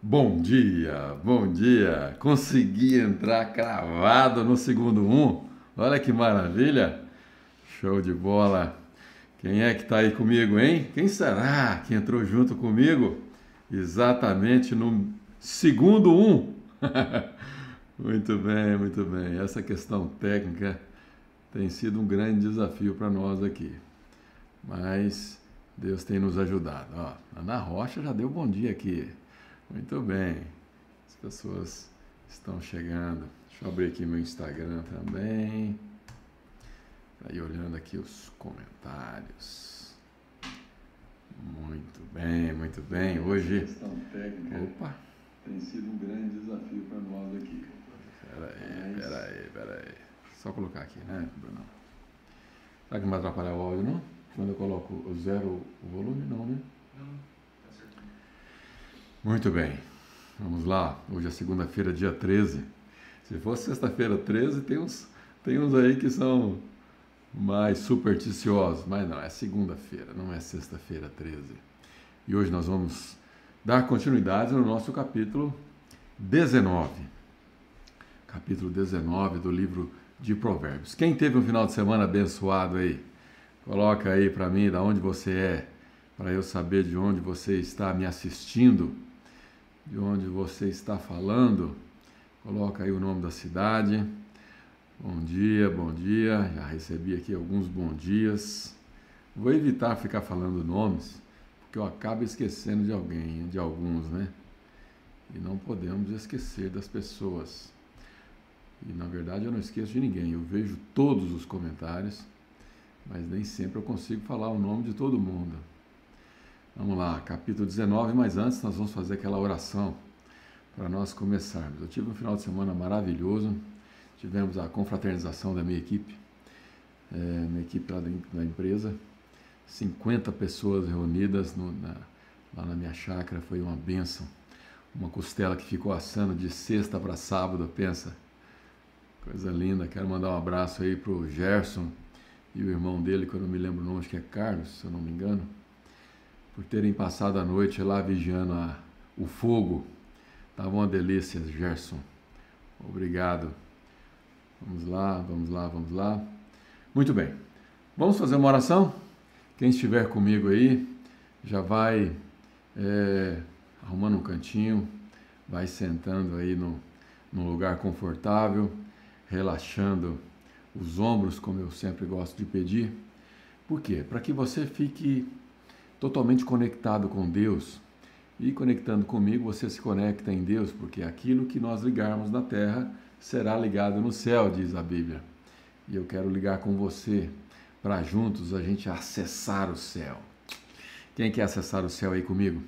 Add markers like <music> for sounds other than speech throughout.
Bom dia, bom dia! Consegui entrar cravado no segundo um. Olha que maravilha! Show de bola! Quem é que está aí comigo, hein? Quem será que entrou junto comigo? Exatamente no segundo um. <laughs> muito bem, muito bem. Essa questão técnica tem sido um grande desafio para nós aqui. Mas Deus tem nos ajudado. Ó, Ana Rocha já deu bom dia aqui. Muito bem. As pessoas estão chegando. Deixa eu abrir aqui meu Instagram também. Aí olhando aqui os comentários. Muito bem, muito bem. Hoje. Questão técnica. Opa! Tem sido um grande desafio para nós aqui. Peraí, peraí, peraí. Só colocar aqui, né, Bruno? Será que não vai atrapalhar o áudio, não? Quando eu coloco o zero o volume, não, né? Não. Muito bem, vamos lá. Hoje é segunda-feira, dia 13. Se fosse sexta-feira 13, tem uns, tem uns aí que são mais supersticiosos, mas não, é segunda-feira, não é sexta-feira 13. E hoje nós vamos dar continuidade no nosso capítulo 19. Capítulo 19 do livro de Provérbios. Quem teve um final de semana abençoado aí? Coloca aí para mim da onde você é, para eu saber de onde você está me assistindo de onde você está falando. Coloca aí o nome da cidade. Bom dia, bom dia. Já recebi aqui alguns bom dias. Vou evitar ficar falando nomes, porque eu acabo esquecendo de alguém, de alguns, né? E não podemos esquecer das pessoas. E na verdade eu não esqueço de ninguém. Eu vejo todos os comentários, mas nem sempre eu consigo falar o nome de todo mundo. Vamos lá, capítulo 19, mas antes nós vamos fazer aquela oração para nós começarmos. Eu tive um final de semana maravilhoso, tivemos a confraternização da minha equipe, é, minha equipe lá da, empresa, 50 pessoas reunidas no, na, lá na minha chácara, foi uma benção. Uma costela que ficou assando de sexta para sábado, pensa. Coisa linda, quero mandar um abraço aí para o Gerson e o irmão dele, que eu não me lembro o nome, acho que é Carlos, se eu não me engano por terem passado a noite lá vigiando a, o fogo. Estava uma delícia, Gerson. Obrigado. Vamos lá, vamos lá, vamos lá. Muito bem. Vamos fazer uma oração? Quem estiver comigo aí, já vai é, arrumando um cantinho, vai sentando aí no, num lugar confortável, relaxando os ombros, como eu sempre gosto de pedir. Por quê? Para que você fique totalmente conectado com Deus. E conectando comigo, você se conecta em Deus, porque aquilo que nós ligarmos na terra será ligado no céu, diz a Bíblia. E eu quero ligar com você para juntos a gente acessar o céu. Quem quer acessar o céu aí comigo?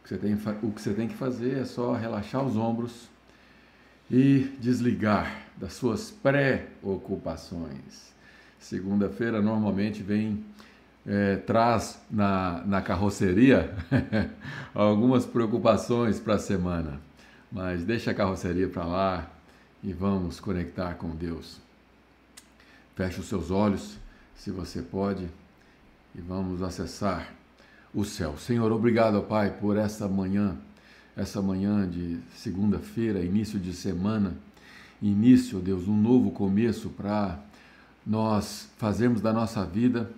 O que você tem, que você tem que fazer é só relaxar os ombros e desligar das suas preocupações. Segunda-feira normalmente vem é, traz na, na carroceria <laughs> algumas preocupações para a semana. Mas deixa a carroceria para lá e vamos conectar com Deus. Feche os seus olhos, se você pode, e vamos acessar o céu. Senhor, obrigado, Pai, por essa manhã, essa manhã de segunda-feira, início de semana, início, Deus, um novo começo para nós fazermos da nossa vida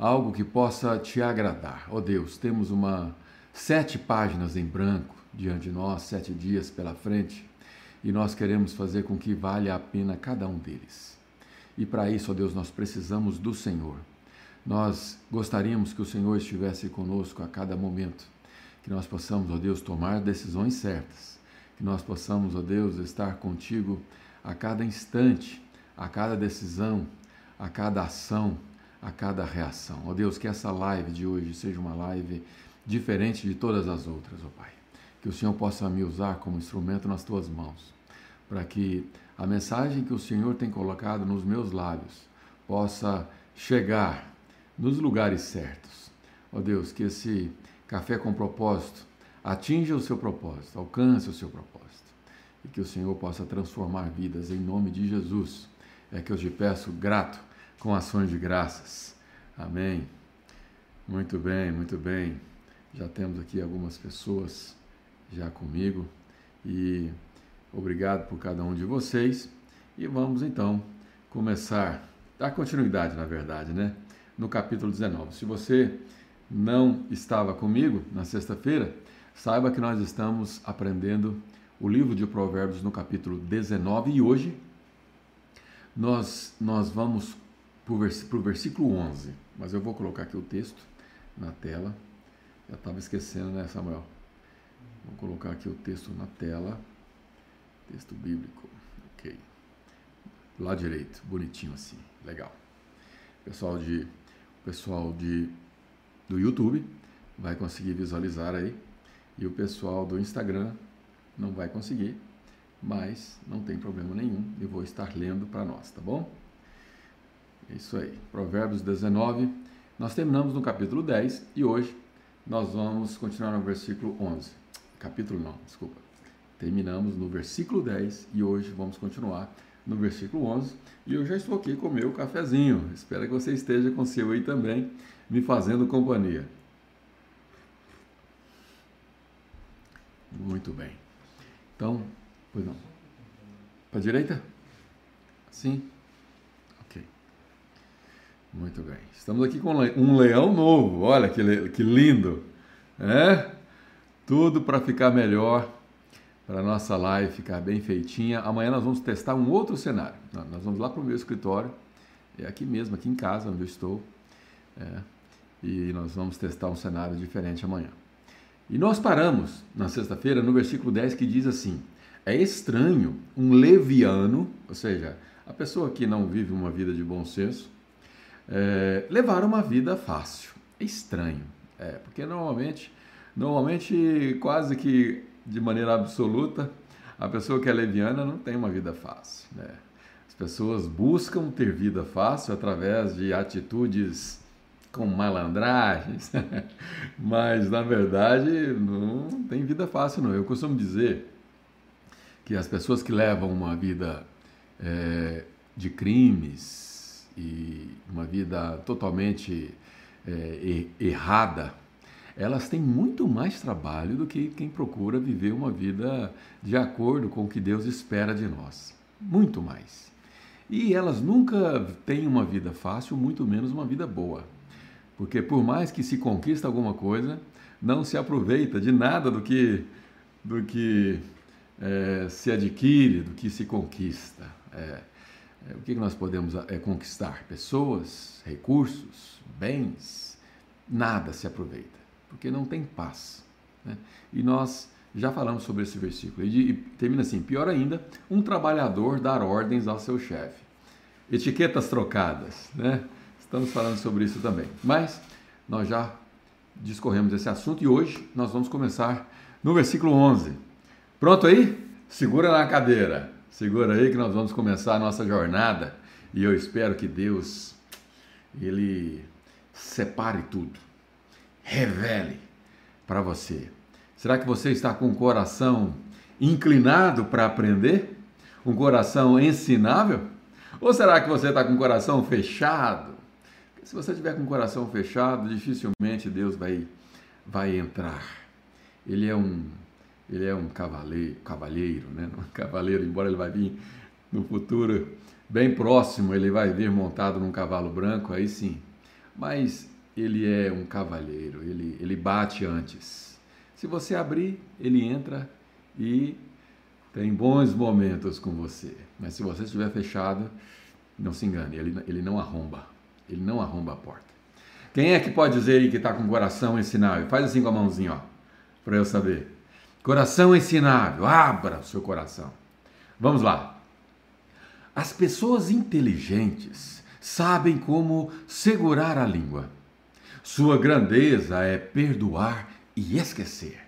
algo que possa te agradar. Ó oh Deus, temos uma sete páginas em branco diante de nós, sete dias pela frente, e nós queremos fazer com que valha a pena cada um deles. E para isso, ó Deus, nós precisamos do Senhor. Nós gostaríamos que o Senhor estivesse conosco a cada momento, que nós possamos, ó Deus, tomar decisões certas, que nós possamos, ó Deus, estar contigo a cada instante, a cada decisão, a cada ação, a cada reação. Ó oh Deus, que essa live de hoje seja uma live diferente de todas as outras, ó Pai. Que o Senhor possa me usar como instrumento nas tuas mãos, para que a mensagem que o Senhor tem colocado nos meus lábios possa chegar nos lugares certos. Ó oh Deus, que esse café com propósito atinja o seu propósito, alcance o seu propósito. E que o Senhor possa transformar vidas em nome de Jesus. É que eu te peço grato com ações de graças. Amém. Muito bem, muito bem. Já temos aqui algumas pessoas já comigo e obrigado por cada um de vocês. E vamos então começar, dar continuidade, na verdade, né? No capítulo 19. Se você não estava comigo na sexta-feira, saiba que nós estamos aprendendo o livro de Provérbios no capítulo 19 e hoje nós, nós vamos para o versículo 11, mas eu vou colocar aqui o texto na tela. Já estava esquecendo, né, Samuel? Vou colocar aqui o texto na tela. Texto bíblico. Ok. Lado direito, bonitinho assim. Legal. Pessoal de pessoal de do YouTube vai conseguir visualizar aí e o pessoal do Instagram não vai conseguir, mas não tem problema nenhum, eu vou estar lendo para nós, tá bom? Isso aí. Provérbios 19. Nós terminamos no capítulo 10 e hoje nós vamos continuar no versículo 11. Capítulo não, desculpa. Terminamos no versículo 10 e hoje vamos continuar no versículo 11. E eu já estou aqui com o meu cafezinho. Espero que você esteja com o seu aí também, me fazendo companhia. Muito bem. Então, pois não. Para a direita? Sim? Muito bem. Estamos aqui com um leão novo. Olha que, que lindo. É? Tudo para ficar melhor, para a nossa live ficar bem feitinha. Amanhã nós vamos testar um outro cenário. Nós vamos lá para o meu escritório. É aqui mesmo, aqui em casa, onde eu estou. É, e nós vamos testar um cenário diferente amanhã. E nós paramos na sexta-feira no versículo 10 que diz assim: É estranho um leviano, ou seja, a pessoa que não vive uma vida de bom senso, é, levar uma vida fácil. É estranho, é, porque normalmente, normalmente, quase que de maneira absoluta, a pessoa que é leviana não tem uma vida fácil. Né? As pessoas buscam ter vida fácil através de atitudes com malandragens, <laughs> mas na verdade não tem vida fácil não. Eu costumo dizer que as pessoas que levam uma vida é, de crimes e uma vida totalmente é, errada, elas têm muito mais trabalho do que quem procura viver uma vida de acordo com o que Deus espera de nós. Muito mais. E elas nunca têm uma vida fácil, muito menos uma vida boa. Porque por mais que se conquista alguma coisa, não se aproveita de nada do que, do que é, se adquire, do que se conquista. É, o que nós podemos é, conquistar? Pessoas, recursos, bens, nada se aproveita, porque não tem paz. Né? E nós já falamos sobre esse versículo. E termina assim: pior ainda, um trabalhador dar ordens ao seu chefe. Etiquetas trocadas, né? Estamos falando sobre isso também. Mas nós já discorremos esse assunto e hoje nós vamos começar no versículo 11. Pronto aí? Segura na cadeira. Segura aí que nós vamos começar a nossa jornada e eu espero que Deus ele separe tudo. Revele para você. Será que você está com o coração inclinado para aprender? Um coração ensinável? Ou será que você está com o coração fechado? Se você tiver com o coração fechado, dificilmente Deus vai, vai entrar. Ele é um, ele é um cavaleiro, cavalheiro, né? <laughs> Um cavaleiro, embora ele vai vir no futuro bem próximo, ele vai vir montado num cavalo branco, aí sim. Mas ele é um cavalheiro, ele, ele bate antes. Se você abrir, ele entra e tem bons momentos com você. Mas se você estiver fechado, não se engane, ele, ele não arromba. Ele não arromba a porta. Quem é que pode dizer aí que está com o coração ensinável? Faz assim com a mãozinha, ó, para eu saber. Coração ensinável, abra o seu coração. Vamos lá. As pessoas inteligentes sabem como segurar a língua. Sua grandeza é perdoar e esquecer.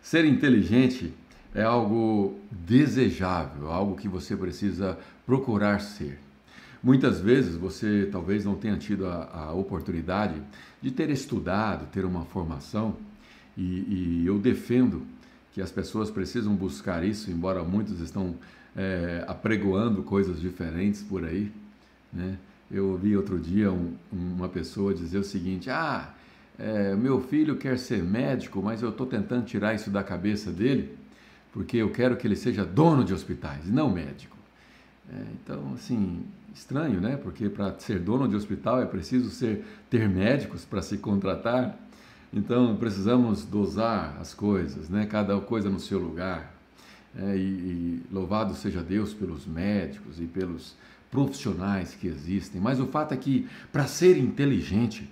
Ser inteligente é algo desejável, algo que você precisa procurar ser. Muitas vezes você talvez não tenha tido a, a oportunidade de ter estudado, ter uma formação, e, e, eu defendo que as pessoas precisam buscar isso, embora muitos estão é, apregoando coisas diferentes por aí. Né? Eu ouvi outro dia um, uma pessoa dizer o seguinte: ah, é, meu filho quer ser médico, mas eu estou tentando tirar isso da cabeça dele, porque eu quero que ele seja dono de hospitais, não médico. É, então, assim, estranho, né? Porque para ser dono de hospital é preciso ser ter médicos para se contratar. Então, precisamos dosar as coisas, né? Cada coisa no seu lugar. É, e, e louvado seja Deus pelos médicos e pelos profissionais que existem. Mas o fato é que, para ser inteligente,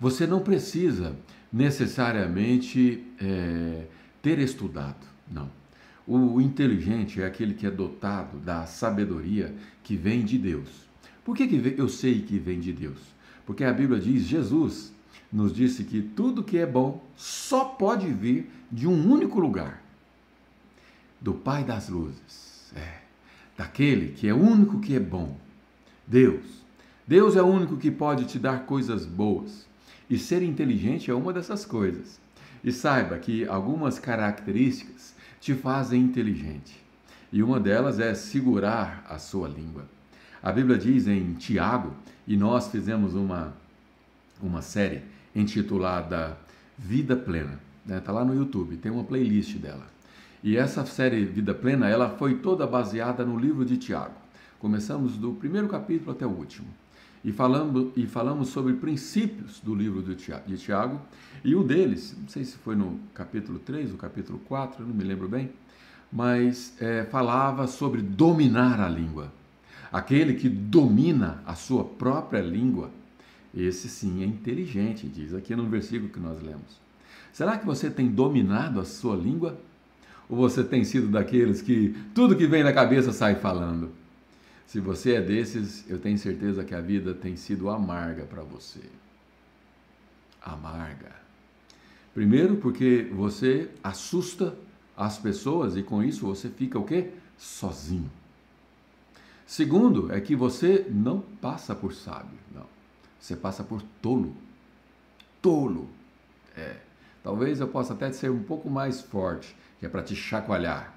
você não precisa necessariamente é, ter estudado, não. O inteligente é aquele que é dotado da sabedoria que vem de Deus. Por que, que eu sei que vem de Deus? Porque a Bíblia diz, Jesus nos disse que tudo que é bom só pode vir de um único lugar do Pai das luzes. É, daquele que é o único que é bom. Deus. Deus é o único que pode te dar coisas boas. E ser inteligente é uma dessas coisas. E saiba que algumas características te fazem inteligente. E uma delas é segurar a sua língua. A Bíblia diz em Tiago, e nós fizemos uma, uma série intitulada Vida Plena. Está né? Tá lá no YouTube, tem uma playlist dela. E essa série Vida Plena, ela foi toda baseada no livro de Tiago. Começamos do primeiro capítulo até o último. E falamos, e falamos sobre princípios do livro de Tiago, e um deles, não sei se foi no capítulo 3 ou capítulo 4, não me lembro bem, mas é, falava sobre dominar a língua. Aquele que domina a sua própria língua, esse sim é inteligente, diz aqui no versículo que nós lemos. Será que você tem dominado a sua língua? Ou você tem sido daqueles que tudo que vem na cabeça sai falando? Se você é desses, eu tenho certeza que a vida tem sido amarga para você. Amarga. Primeiro, porque você assusta as pessoas e com isso você fica o quê? Sozinho. Segundo, é que você não passa por sábio, não. Você passa por tolo. Tolo. É. Talvez eu possa até ser um pouco mais forte, que é para te chacoalhar.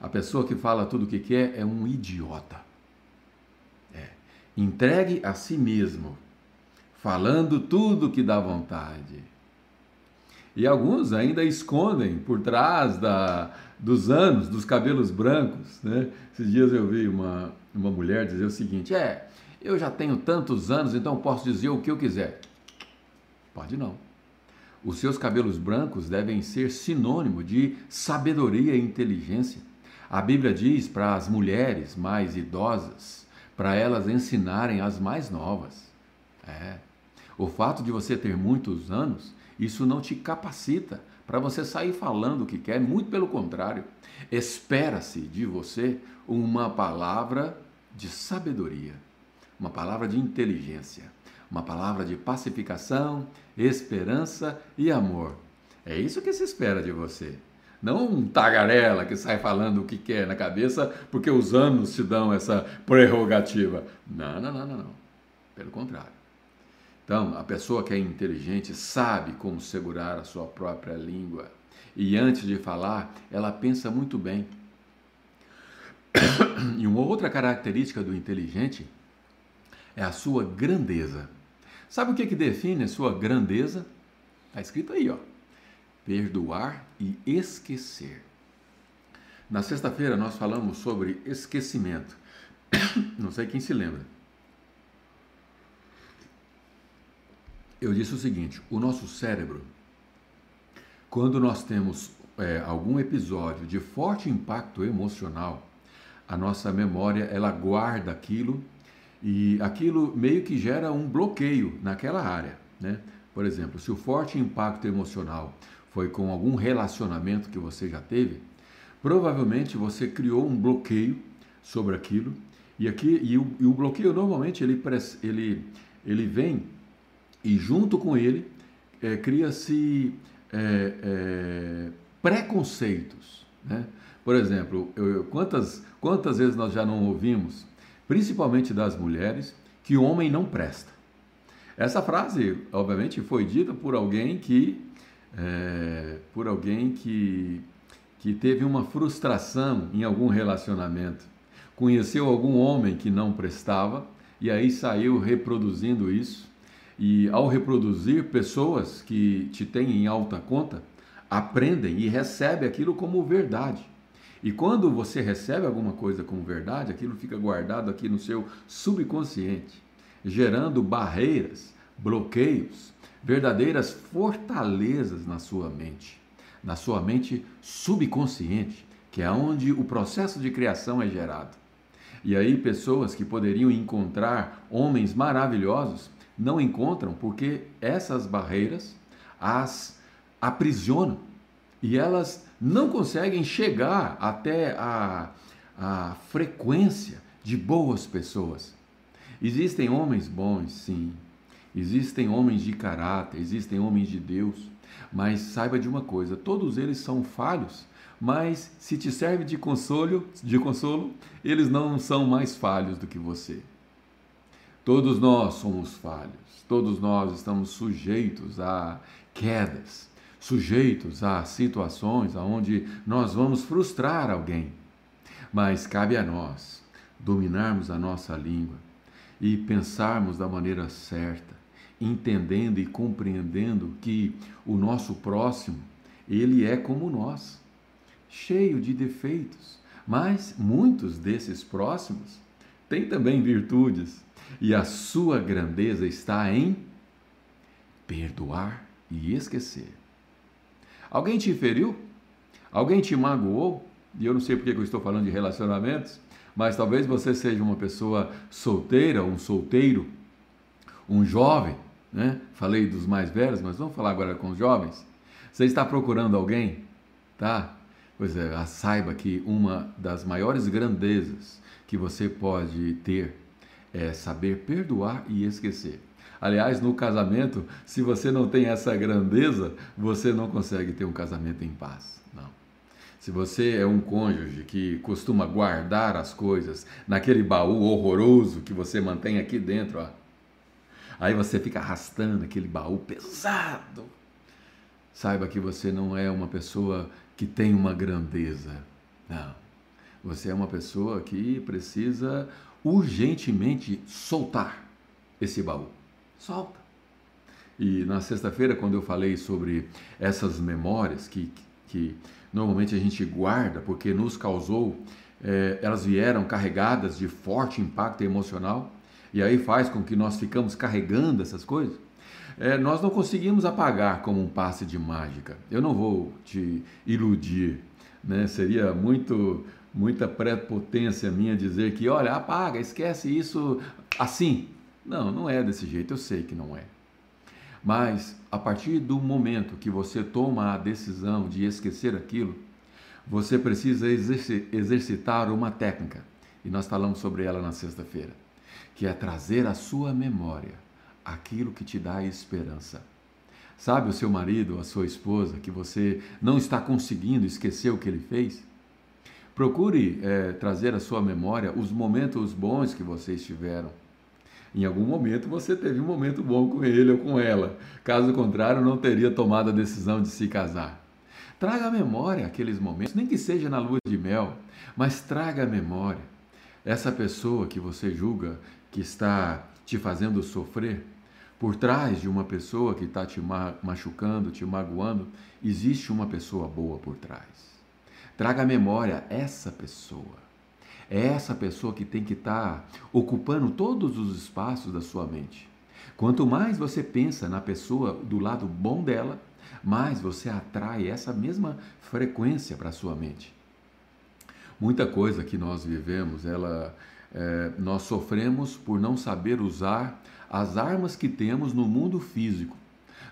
A pessoa que fala tudo o que quer é um idiota. É. Entregue a si mesmo, falando tudo que dá vontade. E alguns ainda escondem por trás da, dos anos, dos cabelos brancos. Né? Esses dias eu vi uma, uma mulher dizer o seguinte: é, eu já tenho tantos anos, então posso dizer o que eu quiser. Pode não. Os seus cabelos brancos devem ser sinônimo de sabedoria e inteligência. A Bíblia diz para as mulheres mais idosas, para elas ensinarem as mais novas. É. O fato de você ter muitos anos, isso não te capacita para você sair falando o que quer, muito pelo contrário. Espera-se de você uma palavra de sabedoria, uma palavra de inteligência uma palavra de pacificação, esperança e amor. É isso que se espera de você. Não um tagarela que sai falando o que quer na cabeça porque os anos te dão essa prerrogativa. Não, não, não, não, não. Pelo contrário. Então, a pessoa que é inteligente sabe como segurar a sua própria língua. E antes de falar, ela pensa muito bem. <coughs> E uma outra característica do inteligente é a sua grandeza. Sabe o que, que define a sua grandeza? Está escrito aí, ó. Perdoar e esquecer. Na sexta-feira nós falamos sobre esquecimento. <coughs> Não sei quem se lembra. Eu disse o seguinte: o nosso cérebro, quando nós temos é, algum episódio de forte impacto emocional, a nossa memória ela guarda aquilo e aquilo meio que gera um bloqueio naquela área. Né? Por exemplo, se o forte impacto emocional foi com algum relacionamento que você já teve, provavelmente você criou um bloqueio sobre aquilo. E, aqui, e, o, e o bloqueio normalmente ele, ele, ele vem e junto com ele é, cria-se é, é, preconceitos. Né? Por exemplo, eu, quantas, quantas vezes nós já não ouvimos principalmente das mulheres, que o homem não presta. Essa frase, obviamente, foi dita por alguém que, é, por alguém que, que teve uma frustração em algum relacionamento, conheceu algum homem que não prestava e aí saiu reproduzindo isso. E ao reproduzir, pessoas que te têm em alta conta aprendem e recebem aquilo como verdade. E quando você recebe alguma coisa como verdade, aquilo fica guardado aqui no seu subconsciente, gerando barreiras, bloqueios, verdadeiras fortalezas na sua mente, na sua mente subconsciente, que é onde o processo de criação é gerado. E aí, pessoas que poderiam encontrar homens maravilhosos não encontram porque essas barreiras as aprisionam e elas não conseguem chegar até a, a frequência de boas pessoas. Existem homens bons, sim. Existem homens de caráter, existem homens de Deus. Mas saiba de uma coisa: todos eles são falhos mas se te serve de consolo, de consolo, eles não são mais falhos do que você. Todos nós somos falhos, todos nós estamos sujeitos a quedas, sujeitos a situações onde nós vamos frustrar alguém. Mas cabe a nós dominarmos a nossa língua e pensarmos da maneira certa, entendendo e compreendendo que o nosso próximo, ele é como nós cheio de defeitos, mas muitos desses próximos têm também virtudes, e a sua grandeza está em perdoar e esquecer. Alguém te feriu? Alguém te magoou? E eu não sei porque eu estou falando de relacionamentos, mas talvez você seja uma pessoa solteira, um solteiro, um jovem, né? Falei dos mais velhos, mas vamos falar agora com os jovens. Você está procurando alguém, tá? Pois é, saiba que uma das maiores grandezas que você pode ter é saber perdoar e esquecer. Aliás, no casamento, se você não tem essa grandeza, você não consegue ter um casamento em paz. Não. Se você é um cônjuge que costuma guardar as coisas naquele baú horroroso que você mantém aqui dentro, ó, aí você fica arrastando aquele baú pesado. Saiba que você não é uma pessoa que tem uma grandeza. Não. Você é uma pessoa que precisa urgentemente soltar esse baú. Solta. E na sexta-feira, quando eu falei sobre essas memórias que, que normalmente a gente guarda porque nos causou, é, elas vieram carregadas de forte impacto emocional, e aí faz com que nós ficamos carregando essas coisas é, nós não conseguimos apagar como um passe de mágica. Eu não vou te iludir, né? seria muito muita prepotência minha dizer que, olha, apaga, esquece isso assim. Não, não é desse jeito, eu sei que não é. Mas a partir do momento que você toma a decisão de esquecer aquilo, você precisa exercitar uma técnica, e nós falamos sobre ela na sexta-feira, que é trazer a sua memória aquilo que te dá esperança. Sabe o seu marido, a sua esposa, que você não está conseguindo esquecer o que ele fez? Procure é, trazer à sua memória os momentos bons que vocês tiveram. Em algum momento você teve um momento bom com ele ou com ela. Caso contrário, não teria tomado a decisão de se casar. Traga à memória aqueles momentos, nem que seja na lua de mel, mas traga à memória essa pessoa que você julga que está te fazendo sofrer, por trás de uma pessoa que está te machucando, te magoando, existe uma pessoa boa por trás. Traga à memória essa pessoa. É essa pessoa que tem que estar tá ocupando todos os espaços da sua mente. Quanto mais você pensa na pessoa do lado bom dela, mais você atrai essa mesma frequência para a sua mente. Muita coisa que nós vivemos, ela é, nós sofremos por não saber usar as armas que temos no mundo físico.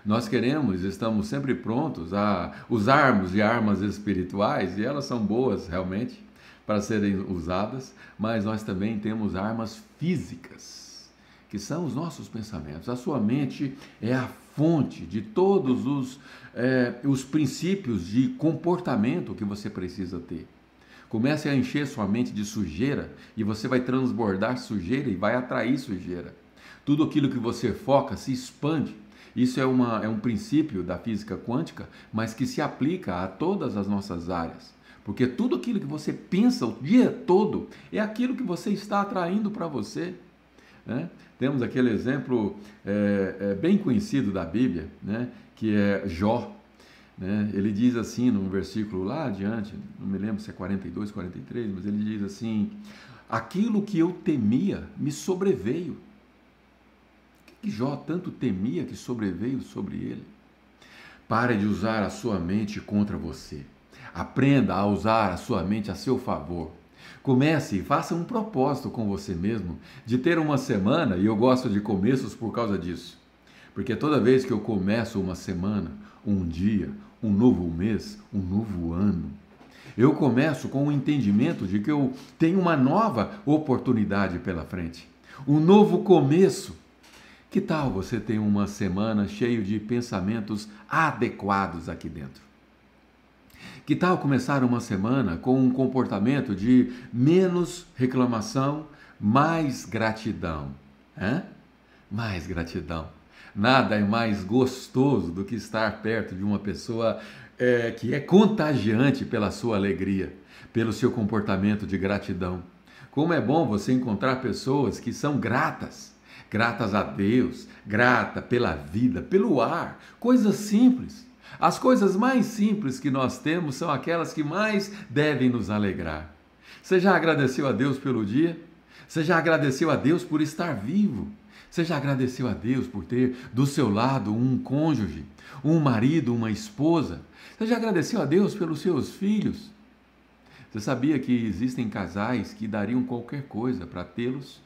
Nós queremos, estamos sempre prontos a usarmos de armas espirituais e elas são boas realmente para serem usadas, mas nós também temos armas físicas, que são os nossos pensamentos. A sua mente é a fonte de todos os, é, os princípios de comportamento que você precisa ter. Comece a encher sua mente de sujeira e você vai transbordar sujeira e vai atrair sujeira. Tudo aquilo que você foca se expande. Isso é, uma, é um princípio da física quântica, mas que se aplica a todas as nossas áreas. Porque tudo aquilo que você pensa o dia todo é aquilo que você está atraindo para você. Né? Temos aquele exemplo é, é, bem conhecido da Bíblia, né? que é Jó. Né? Ele diz assim no versículo lá adiante, não me lembro se é 42, 43, mas ele diz assim: Aquilo que eu temia me sobreveio. O que Jó tanto temia que sobreveio sobre ele? Pare de usar a sua mente contra você. Aprenda a usar a sua mente a seu favor. Comece e faça um propósito com você mesmo de ter uma semana, e eu gosto de começos por causa disso. Porque toda vez que eu começo uma semana, um dia, um novo mês, um novo ano, eu começo com o entendimento de que eu tenho uma nova oportunidade pela frente, um novo começo. Que tal você ter uma semana cheia de pensamentos adequados aqui dentro? Que tal começar uma semana com um comportamento de menos reclamação, mais gratidão? Hã? Mais gratidão. Nada é mais gostoso do que estar perto de uma pessoa é, que é contagiante pela sua alegria, pelo seu comportamento de gratidão. Como é bom você encontrar pessoas que são gratas, gratas a Deus, grata pela vida, pelo ar, coisas simples. As coisas mais simples que nós temos são aquelas que mais devem nos alegrar. Você já agradeceu a Deus pelo dia? Você já agradeceu a Deus por estar vivo? Você já agradeceu a Deus por ter do seu lado um cônjuge, um marido, uma esposa? Você já agradeceu a Deus pelos seus filhos? Você sabia que existem casais que dariam qualquer coisa para tê-los?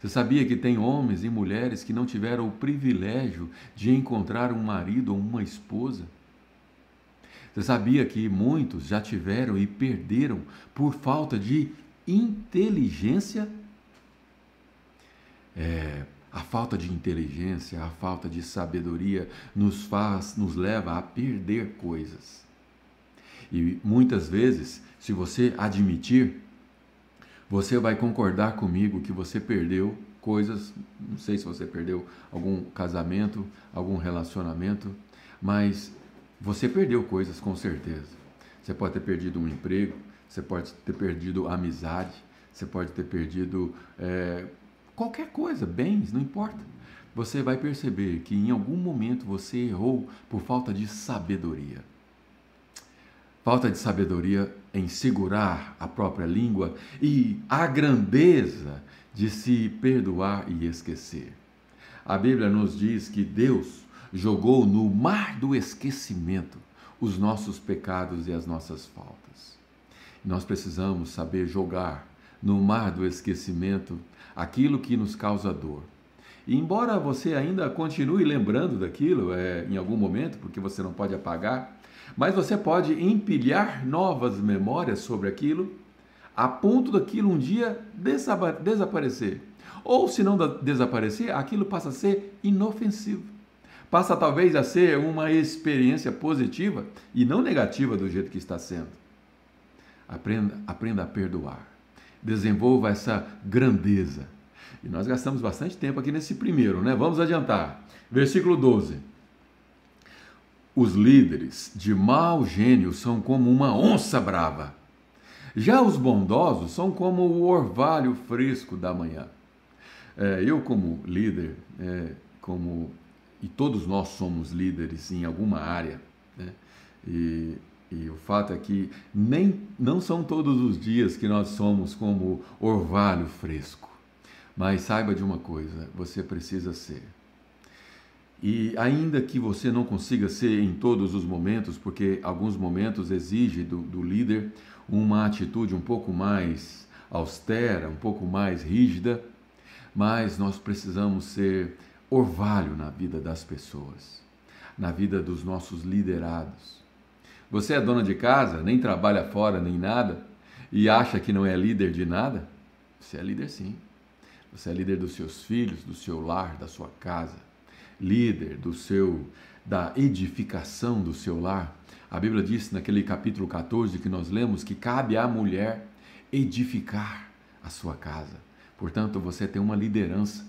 Você sabia que tem homens e mulheres que não tiveram o privilégio de encontrar um marido ou uma esposa? Você sabia que muitos já tiveram e perderam por falta de inteligência? É, a falta de inteligência, a falta de sabedoria nos faz, nos leva a perder coisas. E muitas vezes, se você admitir, você vai concordar comigo que você perdeu coisas, não sei se você perdeu algum casamento, algum relacionamento, mas você perdeu coisas com certeza. Você pode ter perdido um emprego, você pode ter perdido amizade, você pode ter perdido é, qualquer coisa, bens, não importa. Você vai perceber que em algum momento você errou por falta de sabedoria. Falta de sabedoria em segurar a própria língua e a grandeza de se perdoar e esquecer. A Bíblia nos diz que Deus jogou no mar do esquecimento os nossos pecados e as nossas faltas. Nós precisamos saber jogar no mar do esquecimento aquilo que nos causa dor. E embora você ainda continue lembrando daquilo é, em algum momento, porque você não pode apagar, mas você pode empilhar novas memórias sobre aquilo, a ponto daquilo um dia desaparecer. Ou se não desaparecer, aquilo passa a ser inofensivo. Passa talvez a ser uma experiência positiva e não negativa do jeito que está sendo. Aprenda, aprenda a perdoar. Desenvolva essa grandeza. E nós gastamos bastante tempo aqui nesse primeiro, né? Vamos adiantar. Versículo 12. Os líderes de mau gênio são como uma onça brava. Já os bondosos são como o orvalho fresco da manhã. É, eu, como líder, é, como e todos nós somos líderes em alguma área, né? e, e, o fato é que nem não são todos os dias que nós somos como orvalho fresco. Mas saiba de uma coisa: você precisa ser. E ainda que você não consiga ser em todos os momentos, porque alguns momentos exige do, do líder uma atitude um pouco mais austera, um pouco mais rígida, mas nós precisamos ser orvalho na vida das pessoas, na vida dos nossos liderados. Você é dona de casa, nem trabalha fora nem nada, e acha que não é líder de nada? Você é líder sim. Você é líder dos seus filhos, do seu lar, da sua casa líder do seu da edificação do seu lar. A Bíblia diz naquele capítulo 14 que nós lemos que cabe à mulher edificar a sua casa. Portanto, você tem uma liderança.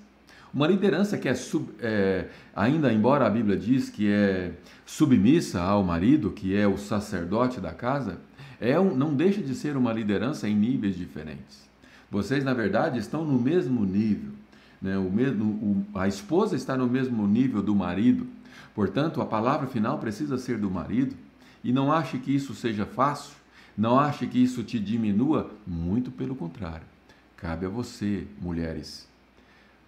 Uma liderança que é, sub, é, ainda embora a Bíblia diz que é submissa ao marido, que é o sacerdote da casa, é um, não deixa de ser uma liderança em níveis diferentes. Vocês, na verdade, estão no mesmo nível. Né? O mesmo, o, a esposa está no mesmo nível do marido. Portanto, a palavra final precisa ser do marido. E não ache que isso seja fácil. Não ache que isso te diminua. Muito pelo contrário. Cabe a você, mulheres.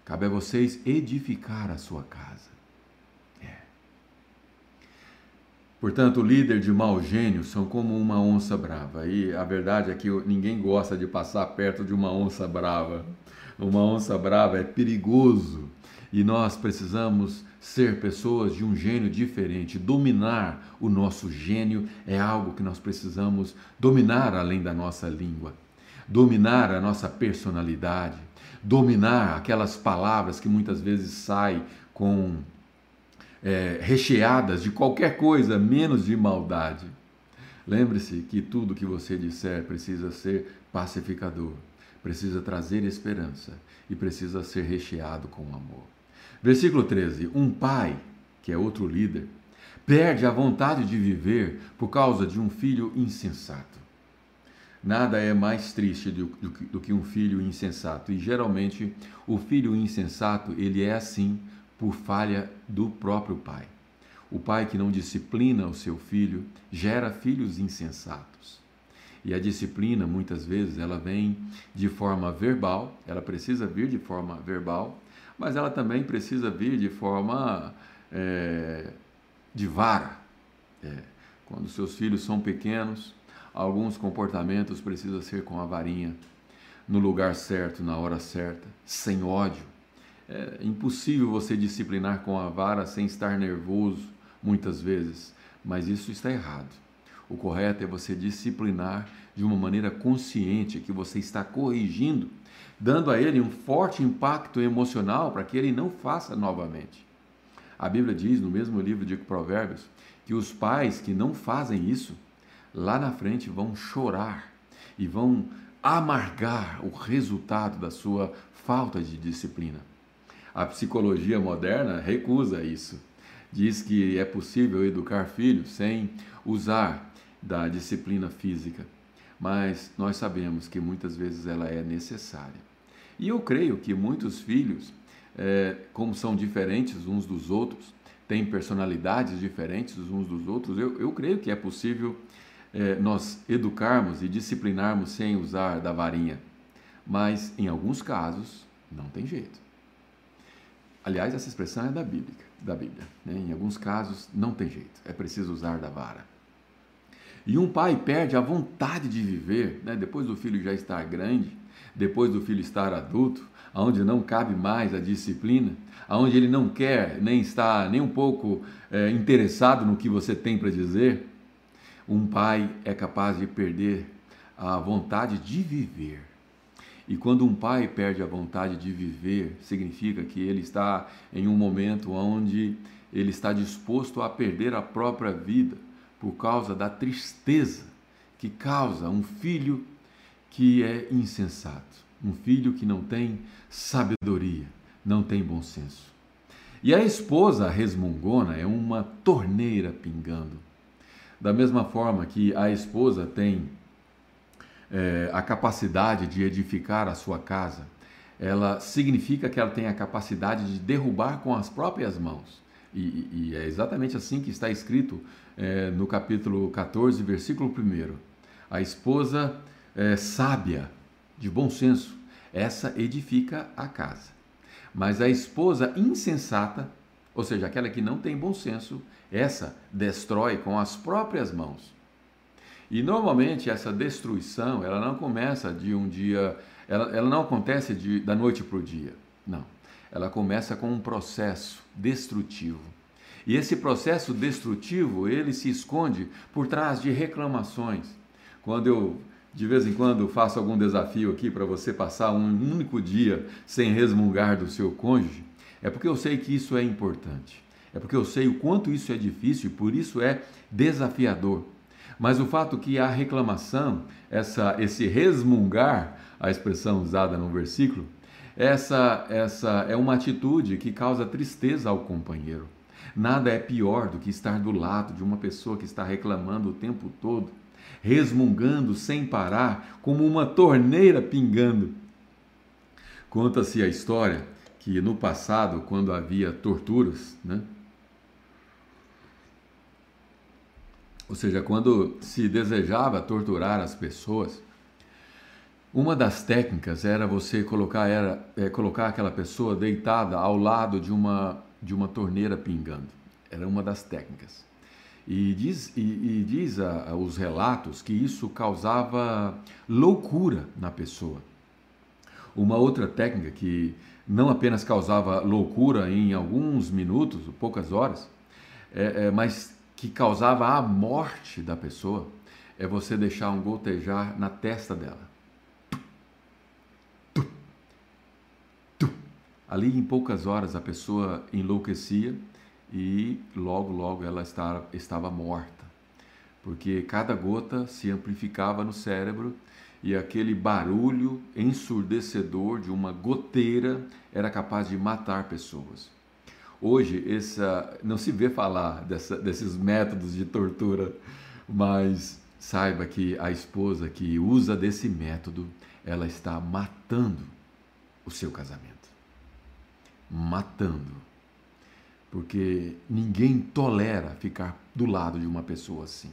Cabe a vocês edificar a sua casa. É. Portanto, líder de mau gênio são como uma onça brava. E a verdade é que ninguém gosta de passar perto de uma onça brava. Uma onça brava é perigoso. E nós precisamos ser pessoas de um gênio diferente. Dominar o nosso gênio é algo que nós precisamos dominar além da nossa língua, dominar a nossa personalidade, dominar aquelas palavras que muitas vezes saem com é, recheadas de qualquer coisa menos de maldade. Lembre-se que tudo que você disser precisa ser pacificador precisa trazer esperança e precisa ser recheado com amor. Versículo 13: Um pai, que é outro líder, perde a vontade de viver por causa de um filho insensato. Nada é mais triste do, do, do, que um filho insensato. E geralmente o filho insensato ele é assim por falha do próprio pai. O pai que não disciplina o seu filho gera filhos insensatos. E a disciplina, muitas vezes, ela vem de forma verbal, ela precisa vir de forma verbal, mas ela também precisa vir de forma é, de vara. É, quando seus filhos são pequenos, alguns comportamentos precisam ser com a varinha, no lugar certo, na hora certa, sem ódio. É impossível você disciplinar com a vara sem estar nervoso, muitas vezes, mas isso está errado. O correto é você disciplinar de uma maneira consciente, que você está corrigindo, dando a ele um forte impacto emocional para que ele não faça novamente. A Bíblia diz, no mesmo livro de Provérbios, que os pais que não fazem isso, lá na frente vão chorar e vão amargar o resultado da sua falta de disciplina. A psicologia moderna recusa isso. Diz que é possível educar filhos sem usar da disciplina física, mas nós sabemos que muitas vezes ela é necessária. E eu creio que muitos filhos, é, como são diferentes uns dos outros, têm personalidades diferentes uns dos outros, eu, eu creio que é possível é, nós educarmos e disciplinarmos sem usar da varinha, mas em alguns casos não tem jeito. Aliás, essa expressão é da Bíblia. Da Bíblia né? Em alguns casos não tem jeito, é preciso usar da vara. E um pai perde a vontade de viver, né? depois do filho já estar grande, depois do filho estar adulto, aonde não cabe mais a disciplina, aonde ele não quer nem está nem um pouco é, interessado no que você tem para dizer, um pai é capaz de perder a vontade de viver. E quando um pai perde a vontade de viver, significa que ele está em um momento onde ele está disposto a perder a própria vida por causa da tristeza que causa um filho que é insensato, um filho que não tem sabedoria, não tem bom senso. E a esposa resmungona é uma torneira pingando. Da mesma forma que a esposa tem é, a capacidade de edificar a sua casa, ela significa que ela tem a capacidade de derrubar com as próprias mãos. E, e é exatamente assim que está escrito é, no capítulo 14, versículo 1. A esposa é, sábia, de bom senso, essa edifica a casa. Mas a esposa insensata, ou seja, aquela que não tem bom senso, essa destrói com as próprias mãos. E normalmente essa destruição, ela não começa de um dia, ela, ela não acontece de, da noite para o dia. Não ela começa com um processo destrutivo. E esse processo destrutivo, ele se esconde por trás de reclamações. Quando eu de vez em quando faço algum desafio aqui para você passar um único dia sem resmungar do seu cônjuge, é porque eu sei que isso é importante. É porque eu sei o quanto isso é difícil e por isso é desafiador. Mas o fato que a reclamação, essa, esse resmungar, a expressão usada no versículo, essa, essa é uma atitude que causa tristeza ao companheiro. Nada é pior do que estar do lado de uma pessoa que está reclamando o tempo todo, resmungando sem parar, como uma torneira pingando. Conta-se a história que no passado, quando havia torturas, né? Ou seja, quando se desejava torturar as pessoas, uma das técnicas era você colocar, era, é, colocar aquela pessoa deitada ao lado de uma, de uma torneira pingando. Era uma das técnicas. E diz, e, e diz a, a, os relatos que isso causava loucura na pessoa. Uma outra técnica que não apenas causava loucura em alguns minutos, poucas horas, é, é, mas que causava a morte da pessoa, é você deixar um gotejar na testa dela. Ali em poucas horas a pessoa enlouquecia e logo, logo ela estava, morta, porque cada gota se amplificava no cérebro e aquele barulho ensurdecedor de uma goteira era capaz de matar pessoas. Hoje, essa, não se vê falar dessa, desses métodos de tortura, mas saiba que a esposa que usa desse método, ela está matando o seu casamento. Matando. Porque ninguém tolera ficar do lado de uma pessoa assim.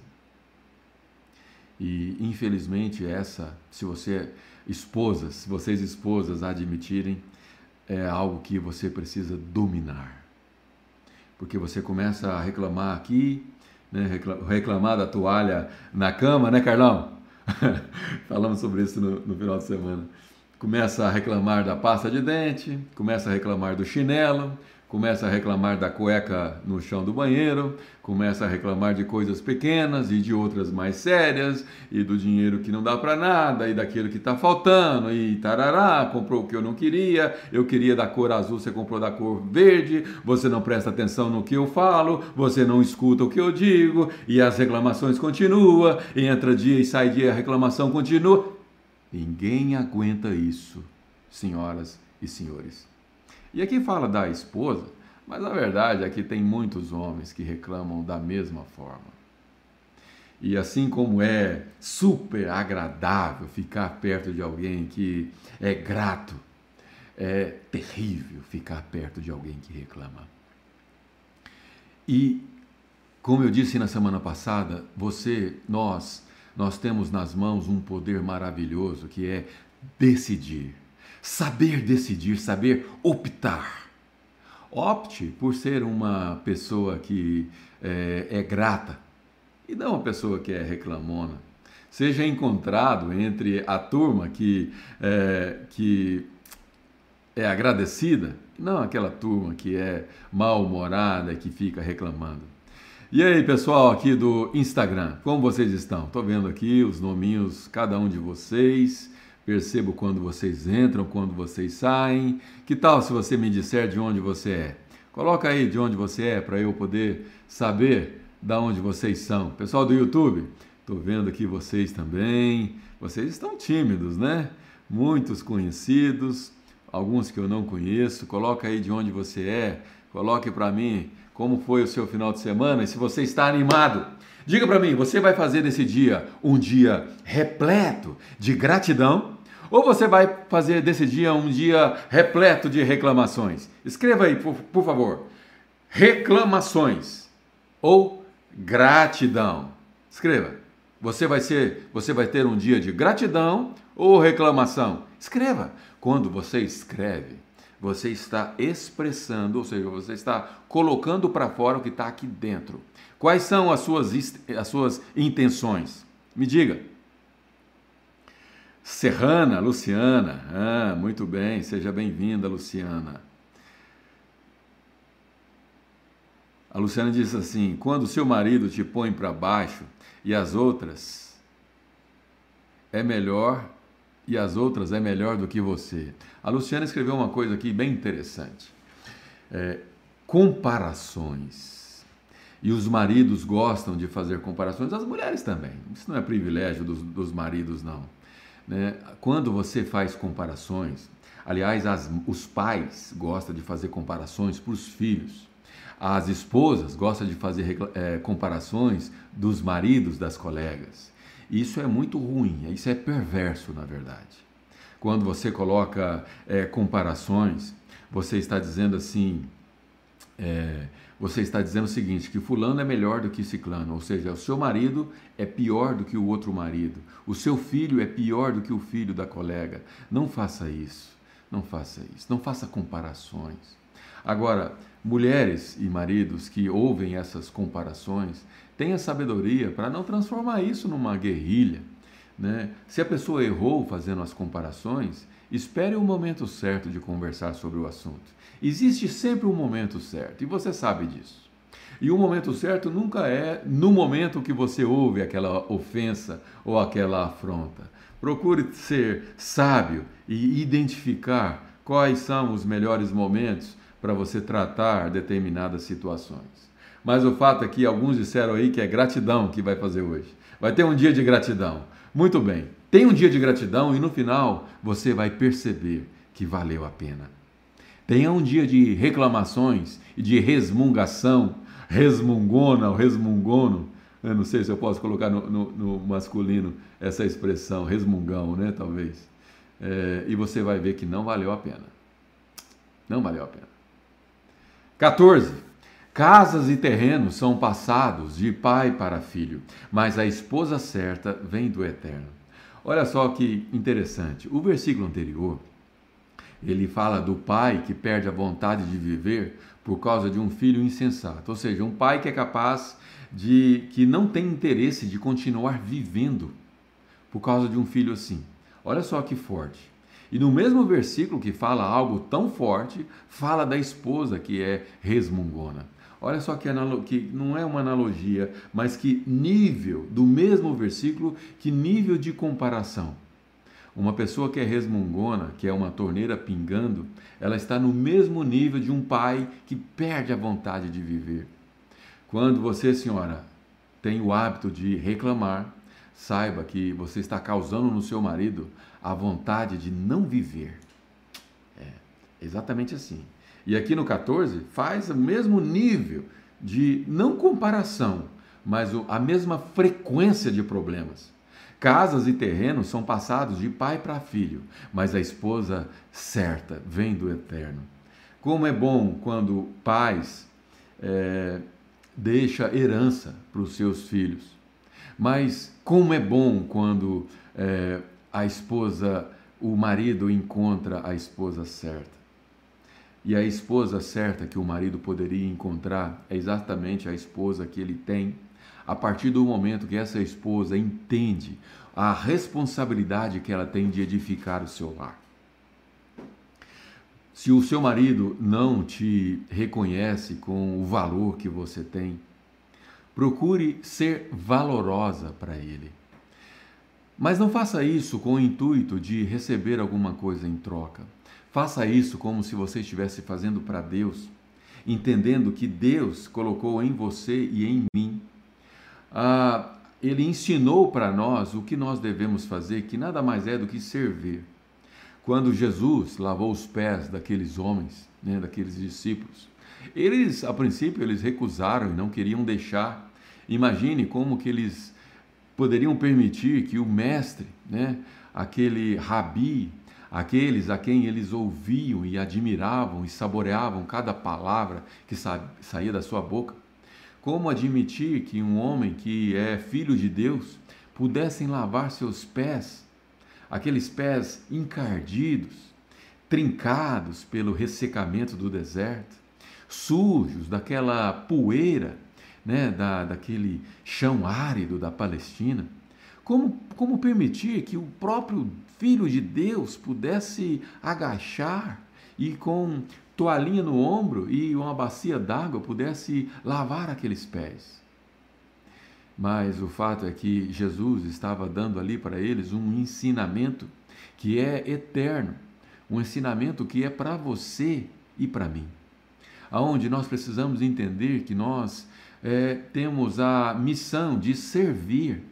E infelizmente essa, se você esposas, se vocês esposas admitirem, é algo que você precisa dominar porque você começa a reclamar aqui, né, reclamar da toalha na cama, né, Carlão? <laughs> Falamos sobre isso no, no final de semana. Começa a reclamar da pasta de dente, começa a reclamar do chinelo, começa a reclamar da cueca no chão do banheiro, começa a reclamar de coisas pequenas e de outras mais sérias, e do dinheiro que não dá para nada, e daquilo que está faltando, e tarará, comprou o que eu não queria, eu queria da cor azul, você comprou da cor verde, você não presta atenção no que eu falo, você não escuta o que eu digo, e as reclamações continuam, e entra dia e sai dia, a reclamação continua. Ninguém aguenta isso, senhoras e senhores. E aqui fala da esposa, mas na verdade aqui tem muitos homens que reclamam da mesma forma. E assim como é super agradável ficar perto de alguém que é grato, é terrível ficar perto de alguém que reclama. E como eu disse na semana passada, você, nós, nós temos nas mãos um poder maravilhoso que é decidir saber decidir, saber optar. Opte por ser uma pessoa que é, é grata e não uma pessoa que é reclamona. Seja encontrado entre a turma que é, que é agradecida, não aquela turma que é mal-humorada que fica reclamando. E aí, pessoal aqui do Instagram, como vocês estão? Estou vendo aqui os nominhos, cada um de vocês percebo quando vocês entram, quando vocês saem. Que tal se você me disser de onde você é? Coloca aí de onde você é para eu poder saber de onde vocês são. Pessoal do YouTube, estou vendo aqui vocês também. Vocês estão tímidos, né? Muitos conhecidos, alguns que eu não conheço. Coloca aí de onde você é. Coloque para mim como foi o seu final de semana e se você está animado. Diga para mim, você vai fazer desse dia um dia repleto de gratidão ou você vai fazer desse dia um dia repleto de reclamações? Escreva aí, por, por favor. Reclamações ou gratidão. Escreva. Você vai ser, você vai ter um dia de gratidão ou reclamação? Escreva. Quando você escreve, você está expressando, ou seja, você está colocando para fora o que está aqui dentro. Quais são as suas, as suas intenções? Me diga. Serrana, Luciana. Ah, muito bem, seja bem-vinda, Luciana. A Luciana diz assim: quando seu marido te põe para baixo e as outras é melhor e as outras é melhor do que você. A Luciana escreveu uma coisa aqui bem interessante: é, comparações. E os maridos gostam de fazer comparações, as mulheres também. Isso não é privilégio dos, dos maridos, não. Né? Quando você faz comparações, aliás, as, os pais gostam de fazer comparações para os filhos. As esposas gostam de fazer é, comparações dos maridos das colegas. Isso é muito ruim, isso é perverso, na verdade. quando você coloca é, comparações, você está dizendo assim, é, você está dizendo o seguinte, que fulano é melhor do que ciclano, ou seja, o seu marido é pior do que o outro marido, o seu filho é pior do que o filho da colega. Não faça isso, não faça isso, não faça comparações. Agora, mulheres e maridos que ouvem essas comparações, tenha sabedoria para não transformar isso numa guerrilha. Né? Se a pessoa errou fazendo as comparações, espere o momento certo de conversar sobre o assunto. Existe sempre um momento certo e você sabe disso. E o momento certo nunca é no momento que você ouve aquela ofensa ou aquela afronta. Procure ser sábio e identificar quais são os melhores momentos para você tratar determinadas situações. Mas o fato é que alguns disseram aí que é gratidão que vai fazer hoje. Vai ter um dia de gratidão. Muito bem, tem um dia de gratidão e no final você vai perceber que valeu a pena. Tenha um dia de reclamações e de resmungação, resmungona ou resmungono. Eu não sei se eu posso colocar no, no, no masculino essa expressão, resmungão, né? Talvez. É, e você vai ver que não valeu a pena. Não valeu a pena. 14. Casas e terrenos são passados de pai para filho, mas a esposa certa vem do eterno. Olha só que interessante. O versículo anterior, ele fala do pai que perde a vontade de viver por causa de um filho insensato, ou seja, um pai que é capaz de que não tem interesse de continuar vivendo por causa de um filho assim. Olha só que forte. E no mesmo versículo que fala algo tão forte, fala da esposa que é resmungona. Olha só que, que não é uma analogia, mas que nível do mesmo versículo, que nível de comparação. Uma pessoa que é resmungona, que é uma torneira pingando, ela está no mesmo nível de um pai que perde a vontade de viver. Quando você, senhora, tem o hábito de reclamar, saiba que você está causando no seu marido a vontade de não viver. É exatamente assim. E aqui no 14 faz o mesmo nível de não comparação, mas a mesma frequência de problemas. Casas e terrenos são passados de pai para filho, mas a esposa certa vem do eterno. Como é bom quando pais é, deixa herança para os seus filhos. Mas como é bom quando é, a esposa, o marido encontra a esposa certa. E a esposa certa que o marido poderia encontrar é exatamente a esposa que ele tem, a partir do momento que essa esposa entende a responsabilidade que ela tem de edificar o seu lar. Se o seu marido não te reconhece com o valor que você tem, procure ser valorosa para ele. Mas não faça isso com o intuito de receber alguma coisa em troca. Faça isso como se você estivesse fazendo para Deus, entendendo que Deus colocou em você e em mim. Ah, ele ensinou para nós o que nós devemos fazer, que nada mais é do que servir. Quando Jesus lavou os pés daqueles homens, né, daqueles discípulos, eles, a princípio, eles recusaram e não queriam deixar. Imagine como que eles poderiam permitir que o mestre, né, aquele rabi, aqueles a quem eles ouviam e admiravam e saboreavam cada palavra que sa saía da sua boca, como admitir que um homem que é filho de Deus pudessem lavar seus pés, aqueles pés encardidos, trincados pelo ressecamento do deserto, sujos daquela poeira né, da, daquele chão árido da Palestina? Como, como permitir que o próprio Filho de Deus pudesse agachar e com toalhinha no ombro e uma bacia d'água pudesse lavar aqueles pés? Mas o fato é que Jesus estava dando ali para eles um ensinamento que é eterno, um ensinamento que é para você e para mim. Aonde nós precisamos entender que nós é, temos a missão de servir.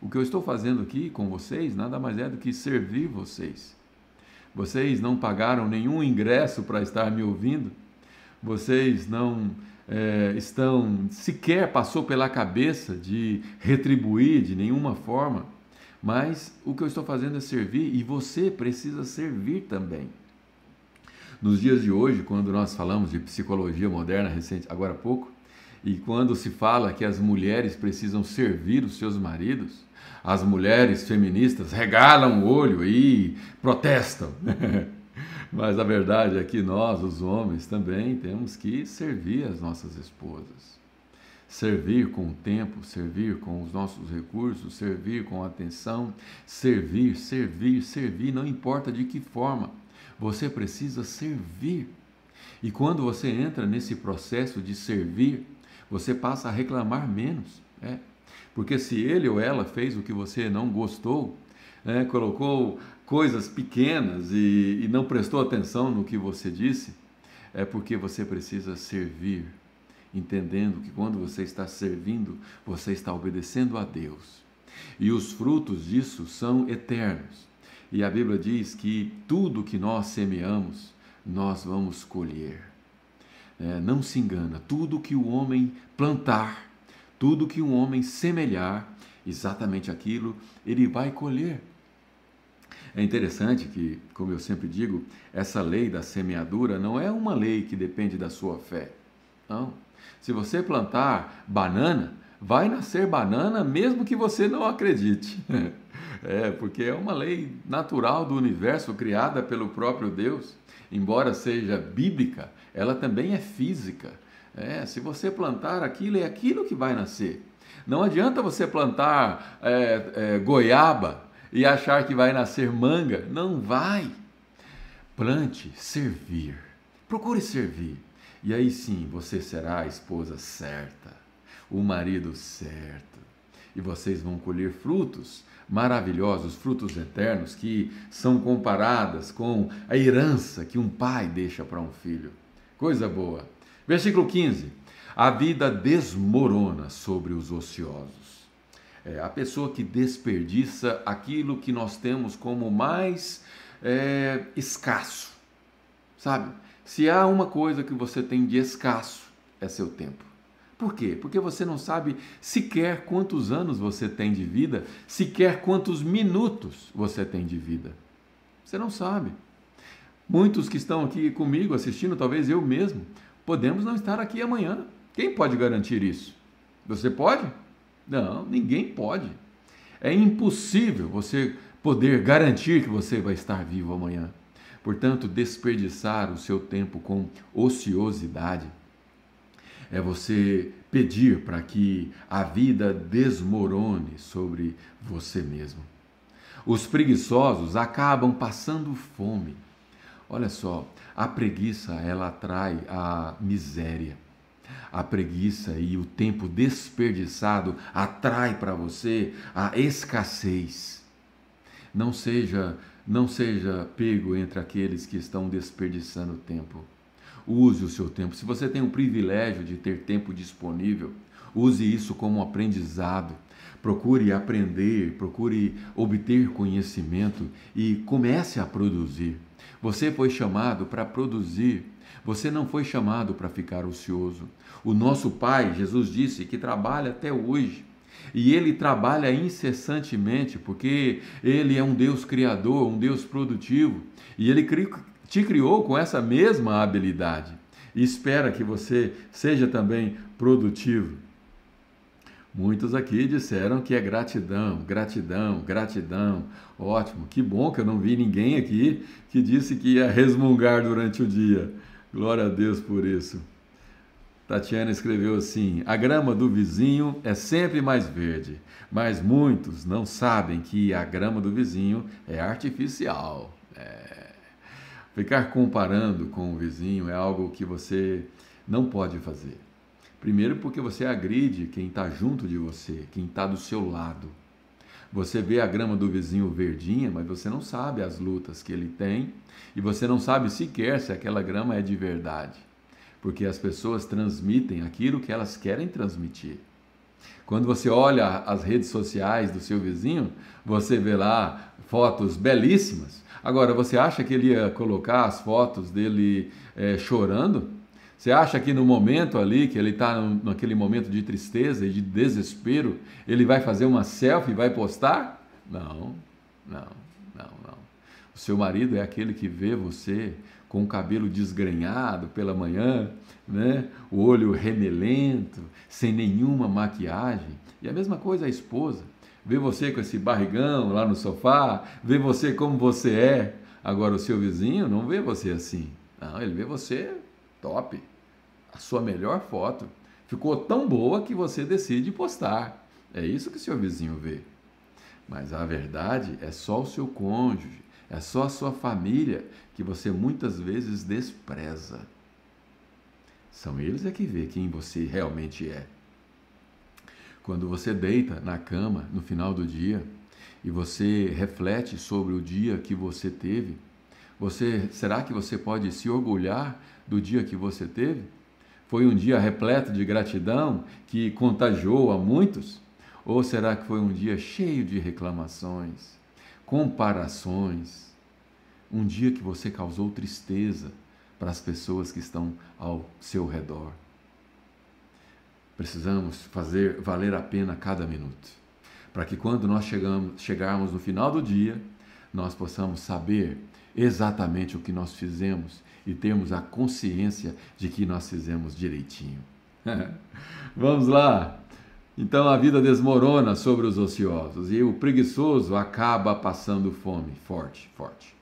O que eu estou fazendo aqui com vocês nada mais é do que servir vocês. Vocês não pagaram nenhum ingresso para estar me ouvindo, vocês não é, estão sequer passou pela cabeça de retribuir de nenhuma forma, mas o que eu estou fazendo é servir e você precisa servir também. Nos dias de hoje, quando nós falamos de psicologia moderna recente, agora há pouco, e quando se fala que as mulheres precisam servir os seus maridos, as mulheres feministas regalam o olho e protestam. <laughs> Mas a verdade é que nós, os homens, também temos que servir as nossas esposas. Servir com o tempo, servir com os nossos recursos, servir com atenção, servir, servir, servir, não importa de que forma, você precisa servir. E quando você entra nesse processo de servir, você passa a reclamar menos. É. Porque se ele ou ela fez o que você não gostou, né, colocou coisas pequenas e, e não prestou atenção no que você disse, é porque você precisa servir, entendendo que quando você está servindo, você está obedecendo a Deus. E os frutos disso são eternos. E a Bíblia diz que tudo que nós semeamos, nós vamos colher. É, não se engana, tudo que o homem plantar, tudo que um homem semelhar, exatamente aquilo ele vai colher. É interessante que, como eu sempre digo, essa lei da semeadura não é uma lei que depende da sua fé. Não. Se você plantar banana, vai nascer banana mesmo que você não acredite. <laughs> É, porque é uma lei natural do universo criada pelo próprio Deus. Embora seja bíblica, ela também é física. É, se você plantar aquilo, é aquilo que vai nascer. Não adianta você plantar é, é, goiaba e achar que vai nascer manga. Não vai. Plante servir. Procure servir. E aí sim você será a esposa certa, o marido certo. E vocês vão colher frutos maravilhosos, frutos eternos que são comparadas com a herança que um pai deixa para um filho. Coisa boa. Versículo 15: A vida desmorona sobre os ociosos é, a pessoa que desperdiça aquilo que nós temos como mais é, escasso, sabe? Se há uma coisa que você tem de escasso, é seu tempo. Por quê? Porque você não sabe sequer quantos anos você tem de vida, sequer quantos minutos você tem de vida. Você não sabe. Muitos que estão aqui comigo assistindo, talvez eu mesmo, podemos não estar aqui amanhã. Quem pode garantir isso? Você pode? Não, ninguém pode. É impossível você poder garantir que você vai estar vivo amanhã. Portanto, desperdiçar o seu tempo com ociosidade é você pedir para que a vida desmorone sobre você mesmo. Os preguiçosos acabam passando fome. Olha só, a preguiça ela atrai a miséria a preguiça e o tempo desperdiçado atrai para você a escassez. Não seja, não seja pego entre aqueles que estão desperdiçando tempo. Use o seu tempo. Se você tem o privilégio de ter tempo disponível, use isso como aprendizado. Procure aprender, procure obter conhecimento e comece a produzir. Você foi chamado para produzir. Você não foi chamado para ficar ocioso. O nosso Pai, Jesus disse, que trabalha até hoje. E ele trabalha incessantemente, porque ele é um Deus criador, um Deus produtivo. E ele te criou com essa mesma habilidade. E espera que você seja também produtivo. Muitos aqui disseram que é gratidão, gratidão, gratidão. Ótimo, que bom que eu não vi ninguém aqui que disse que ia resmungar durante o dia. Glória a Deus por isso. Tatiana escreveu assim: A grama do vizinho é sempre mais verde, mas muitos não sabem que a grama do vizinho é artificial. É. Ficar comparando com o vizinho é algo que você não pode fazer. Primeiro, porque você agride quem está junto de você, quem está do seu lado. Você vê a grama do vizinho verdinha, mas você não sabe as lutas que ele tem e você não sabe sequer se aquela grama é de verdade porque as pessoas transmitem aquilo que elas querem transmitir. Quando você olha as redes sociais do seu vizinho, você vê lá fotos belíssimas. Agora, você acha que ele ia colocar as fotos dele é, chorando? Você acha que no momento ali, que ele está naquele momento de tristeza e de desespero, ele vai fazer uma selfie e vai postar? Não, não, não, não. O seu marido é aquele que vê você com o cabelo desgrenhado pela manhã, né? o olho remelento, sem nenhuma maquiagem. E a mesma coisa a esposa. Vê você com esse barrigão lá no sofá, vê você como você é. Agora o seu vizinho não vê você assim. Não, ele vê você top. A sua melhor foto. Ficou tão boa que você decide postar. É isso que seu vizinho vê. Mas a verdade é só o seu cônjuge, é só a sua família que você muitas vezes despreza. São eles é que vê quem você realmente é. Quando você deita na cama no final do dia e você reflete sobre o dia que você teve, você será que você pode se orgulhar do dia que você teve? Foi um dia repleto de gratidão que contagiou a muitos? Ou será que foi um dia cheio de reclamações, comparações? Um dia que você causou tristeza para as pessoas que estão ao seu redor? Precisamos fazer valer a pena cada minuto, para que quando nós chegamos, chegarmos no final do dia, nós possamos saber exatamente o que nós fizemos e termos a consciência de que nós fizemos direitinho. <laughs> Vamos lá! Então a vida desmorona sobre os ociosos e o preguiçoso acaba passando fome. Forte, forte.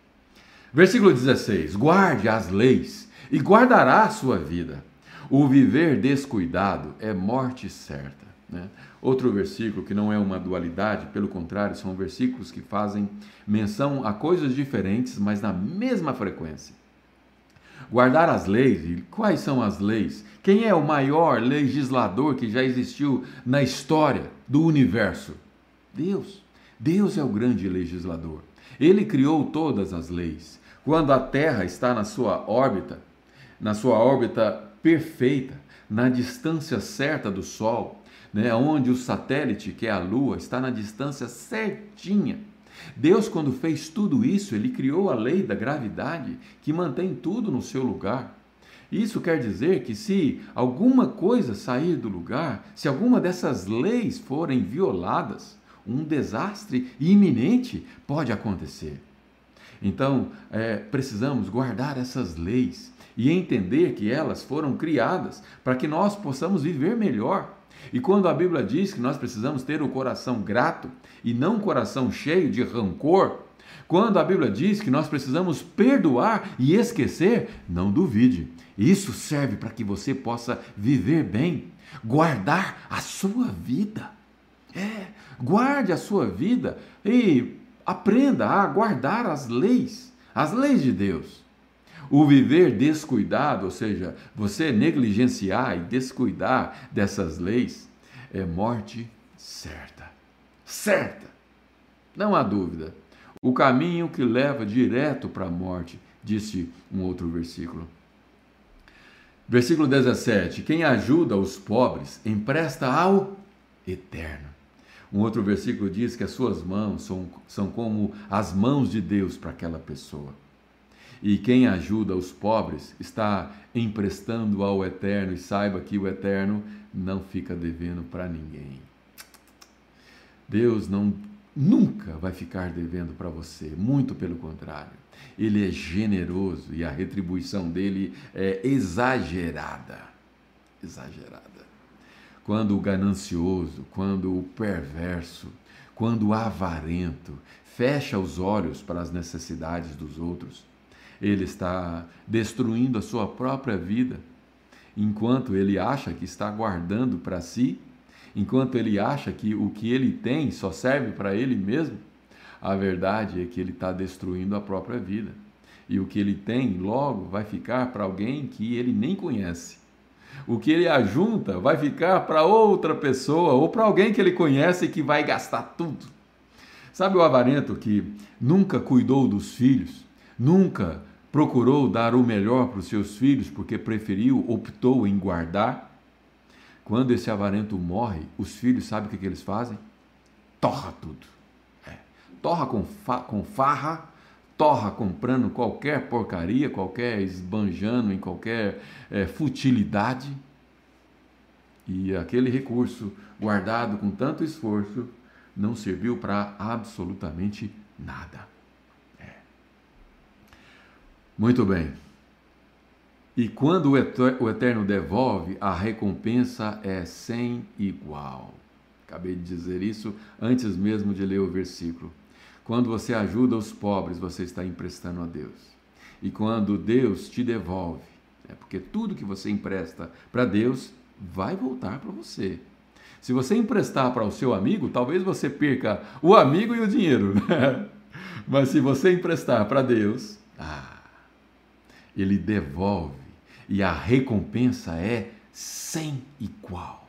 Versículo 16: Guarde as leis e guardará a sua vida. O viver descuidado é morte certa. Né? Outro versículo que não é uma dualidade, pelo contrário, são versículos que fazem menção a coisas diferentes, mas na mesma frequência. Guardar as leis, e quais são as leis? Quem é o maior legislador que já existiu na história do universo? Deus. Deus é o grande legislador. Ele criou todas as leis. Quando a Terra está na sua órbita, na sua órbita perfeita, na distância certa do Sol, né, onde o satélite, que é a Lua, está na distância certinha. Deus, quando fez tudo isso, ele criou a lei da gravidade que mantém tudo no seu lugar. Isso quer dizer que se alguma coisa sair do lugar, se alguma dessas leis forem violadas, um desastre iminente pode acontecer. Então, é, precisamos guardar essas leis e entender que elas foram criadas para que nós possamos viver melhor. E quando a Bíblia diz que nós precisamos ter o um coração grato e não um coração cheio de rancor, quando a Bíblia diz que nós precisamos perdoar e esquecer, não duvide. Isso serve para que você possa viver bem, guardar a sua vida. É, guarde a sua vida e aprenda a guardar as leis, as leis de Deus. O viver descuidado, ou seja, você negligenciar e descuidar dessas leis, é morte certa. Certa. Não há dúvida. O caminho que leva direto para a morte, disse um outro versículo. Versículo 17: Quem ajuda os pobres empresta ao Eterno. Um outro versículo diz que as suas mãos são, são como as mãos de Deus para aquela pessoa. E quem ajuda os pobres está emprestando ao Eterno, e saiba que o Eterno não fica devendo para ninguém. Deus não nunca vai ficar devendo para você, muito pelo contrário. Ele é generoso e a retribuição dele é exagerada. Exagerada. Quando o ganancioso, quando o perverso, quando o avarento fecha os olhos para as necessidades dos outros, ele está destruindo a sua própria vida, enquanto ele acha que está guardando para si, enquanto ele acha que o que ele tem só serve para ele mesmo a verdade é que ele está destruindo a própria vida. E o que ele tem, logo, vai ficar para alguém que ele nem conhece. O que ele ajunta vai ficar para outra pessoa ou para alguém que ele conhece e que vai gastar tudo. Sabe o avarento que nunca cuidou dos filhos, nunca procurou dar o melhor para os seus filhos porque preferiu, optou em guardar? Quando esse avarento morre, os filhos, sabe o que, que eles fazem? Torra tudo torra com, fa com farra, torra comprando qualquer porcaria, qualquer esbanjando em qualquer é, futilidade. E aquele recurso guardado com tanto esforço não serviu para absolutamente nada. Muito bem. E quando o Eterno devolve, a recompensa é sem igual. Acabei de dizer isso antes mesmo de ler o versículo. Quando você ajuda os pobres, você está emprestando a Deus. E quando Deus te devolve, é porque tudo que você empresta para Deus vai voltar para você. Se você emprestar para o seu amigo, talvez você perca o amigo e o dinheiro. <laughs> Né? Mas se você emprestar para Deus, ele devolve e a recompensa é sem igual.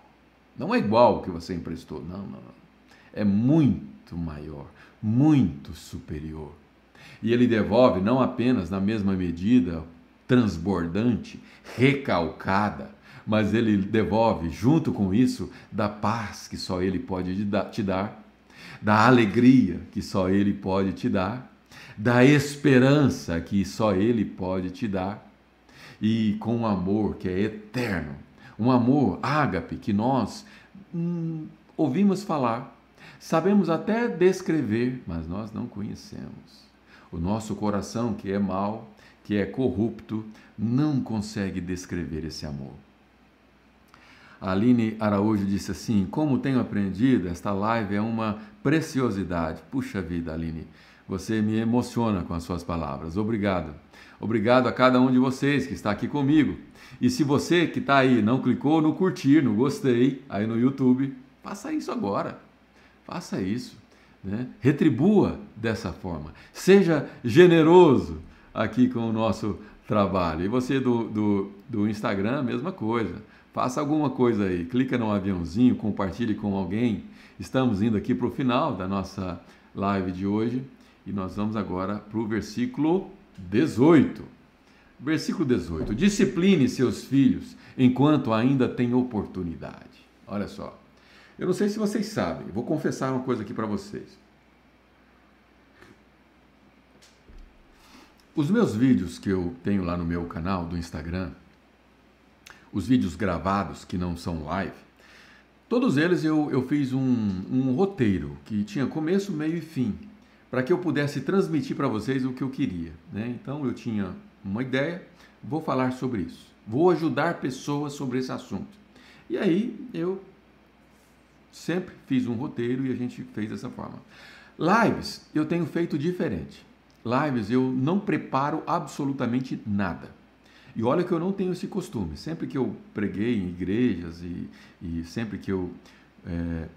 Não é igual o que você emprestou, não, não, não. É muito maior, muito superior. E ele devolve não apenas na mesma medida transbordante, recalcada, mas ele devolve junto com isso da paz que só ele pode te dar, da alegria que só ele pode te dar, da esperança que só ele pode te dar e com um amor que é eterno, um amor ágape que nós hum, ouvimos falar, sabemos até descrever, mas nós não conhecemos. O nosso coração, que é mau, que é corrupto, não consegue descrever esse amor. A Aline Araújo disse assim: Como tenho aprendido, esta live é uma preciosidade. Puxa vida, Aline, você me emociona com as suas palavras. Obrigado. Obrigado a cada um de vocês que está aqui comigo. E se você que está aí não clicou no curtir, no gostei, aí no YouTube, faça isso agora. Faça isso. Né? Retribua dessa forma. Seja generoso aqui com o nosso trabalho. E você do, do, do Instagram, mesma coisa. Faça alguma coisa aí. Clica no aviãozinho, compartilhe com alguém. Estamos indo aqui para o final da nossa live de hoje. E nós vamos agora para o versículo 18. Versículo 18: Discipline seus filhos enquanto ainda tem oportunidade. Olha só. Eu não sei se vocês sabem, vou confessar uma coisa aqui para vocês. Os meus vídeos que eu tenho lá no meu canal do Instagram, os vídeos gravados que não são live, todos eles eu, eu fiz um, um roteiro que tinha começo, meio e fim para que eu pudesse transmitir para vocês o que eu queria. Né? Então eu tinha uma ideia, vou falar sobre isso, vou ajudar pessoas sobre esse assunto. E aí eu sempre fiz um roteiro e a gente fez dessa forma. Lives eu tenho feito diferente. Lives eu não preparo absolutamente nada. E olha que eu não tenho esse costume. Sempre que eu preguei em igrejas e, e sempre que eu é,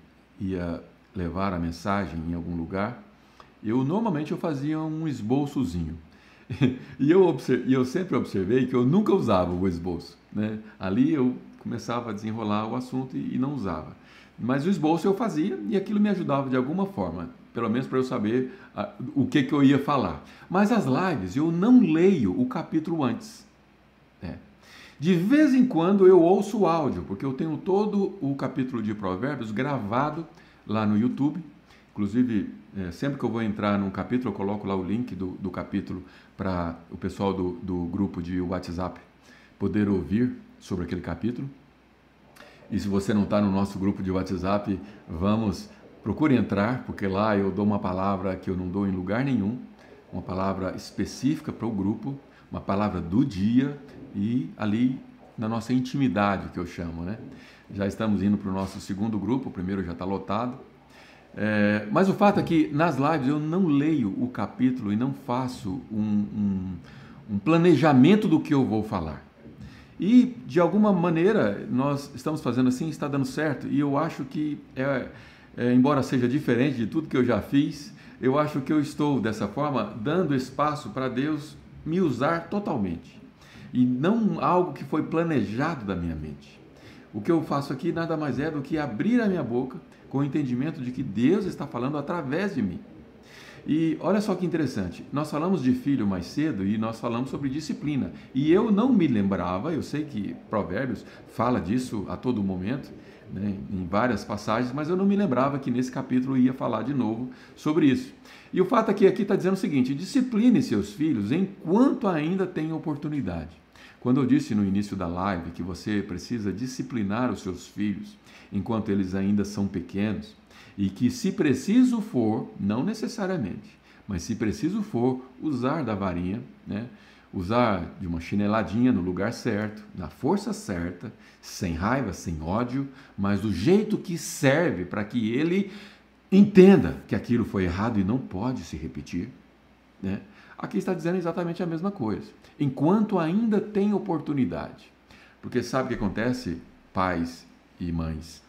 ia levar a mensagem em algum lugar, eu normalmente eu fazia um esboçozinho. <laughs> e eu, e eu sempre observei que eu nunca usava o esboço. Né? Ali eu começava a desenrolar o assunto e, e não usava. Mas o esboço eu fazia e aquilo me ajudava de alguma forma, pelo menos para eu saber uh, o que, que eu ia falar. Mas as lives eu não leio o capítulo antes. Né? De vez em quando eu ouço o áudio, porque eu tenho todo o capítulo de Provérbios gravado lá no YouTube Inclusive, é, sempre que eu vou entrar num capítulo, eu coloco lá o link do, do capítulo para o pessoal do, do grupo de WhatsApp poder ouvir sobre aquele capítulo. E se você não está no nosso grupo de WhatsApp, vamos, procure entrar, porque lá eu dou uma palavra que eu não dou em lugar nenhum, uma palavra específica para o grupo, uma palavra do dia e ali na nossa intimidade, que eu chamo, né? Já estamos indo para o nosso segundo grupo, o primeiro já está lotado, é, mas o fato é que nas lives eu não leio o capítulo e não faço um, um, um planejamento do que eu vou falar. E de alguma maneira nós estamos fazendo assim, está dando certo, e eu acho que, é, é, embora seja diferente de tudo que eu já fiz, eu acho que eu estou dessa forma dando espaço para Deus me usar totalmente e não algo que foi planejado da minha mente. O que eu faço aqui nada mais é do que abrir a minha boca com o entendimento de que Deus está falando através de mim. E olha só que interessante, nós falamos de filho mais cedo e nós falamos sobre disciplina. E eu não me lembrava, eu sei que Provérbios fala disso a todo momento, né, em várias passagens, mas eu não me lembrava que nesse capítulo ia falar de novo sobre isso. E o fato é que aqui está dizendo o seguinte: discipline seus filhos enquanto ainda tem oportunidade. Quando eu disse no início da live que você precisa disciplinar os seus filhos, enquanto eles ainda são pequenos. e que, se preciso for, não necessariamente, mas se preciso for, usar da varinha, né? usar de uma chineladinha no lugar certo, na força certa, sem raiva, sem ódio, mas do jeito que serve para que ele entenda que aquilo foi errado e não pode se repetir. Né? Aqui está dizendo exatamente a mesma coisa. Enquanto ainda tem oportunidade. Porque sabe o que acontece, pais e mães?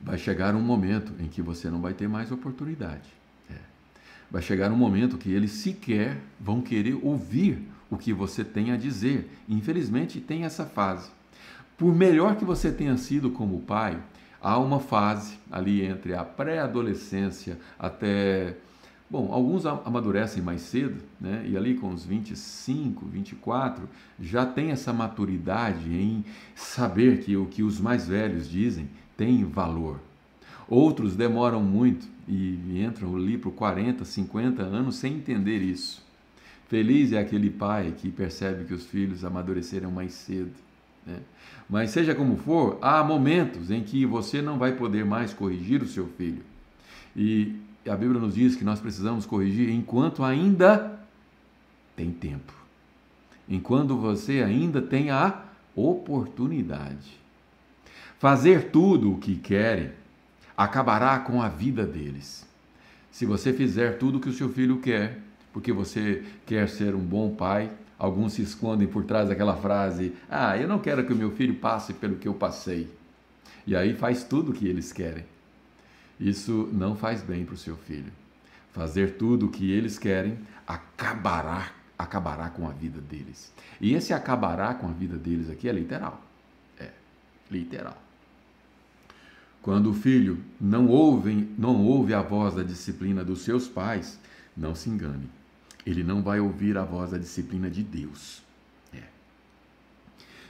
Vai chegar um momento em que você não vai ter mais oportunidade. É. Vai chegar um momento que eles sequer vão querer ouvir o que você tem a dizer. Infelizmente, tem essa fase. Por melhor que você tenha sido como pai, há uma fase ali entre a pré-adolescência até. Bom, alguns amadurecem mais cedo, né? e ali com os 25, 24, já tem essa maturidade em saber que o que os mais velhos dizem tem valor. Outros demoram muito e entram ali por 40, 50 anos sem entender isso. Feliz é aquele pai que percebe que os filhos amadureceram mais cedo. Né? Mas seja como for, há momentos em que você não vai poder mais corrigir o seu filho. E a Bíblia nos diz que nós precisamos corrigir enquanto ainda tem tempo. Enquanto você ainda tem a oportunidade. Fazer tudo o que querem acabará com a vida deles. Se você fizer tudo o que o seu filho quer, porque você quer ser um bom pai, Alguns se escondem por trás daquela frase: Ah, eu não quero que o meu filho passe pelo que eu passei. E aí faz tudo o que eles querem. Isso não faz bem para o seu filho. Fazer tudo o que eles querem acabará, acabará com a vida deles. E esse acabará com a vida deles aqui é literal. É, literal. Quando o filho não ouve, não ouve a voz da disciplina dos seus pais, não se engane ele não vai ouvir a voz da disciplina de Deus. É.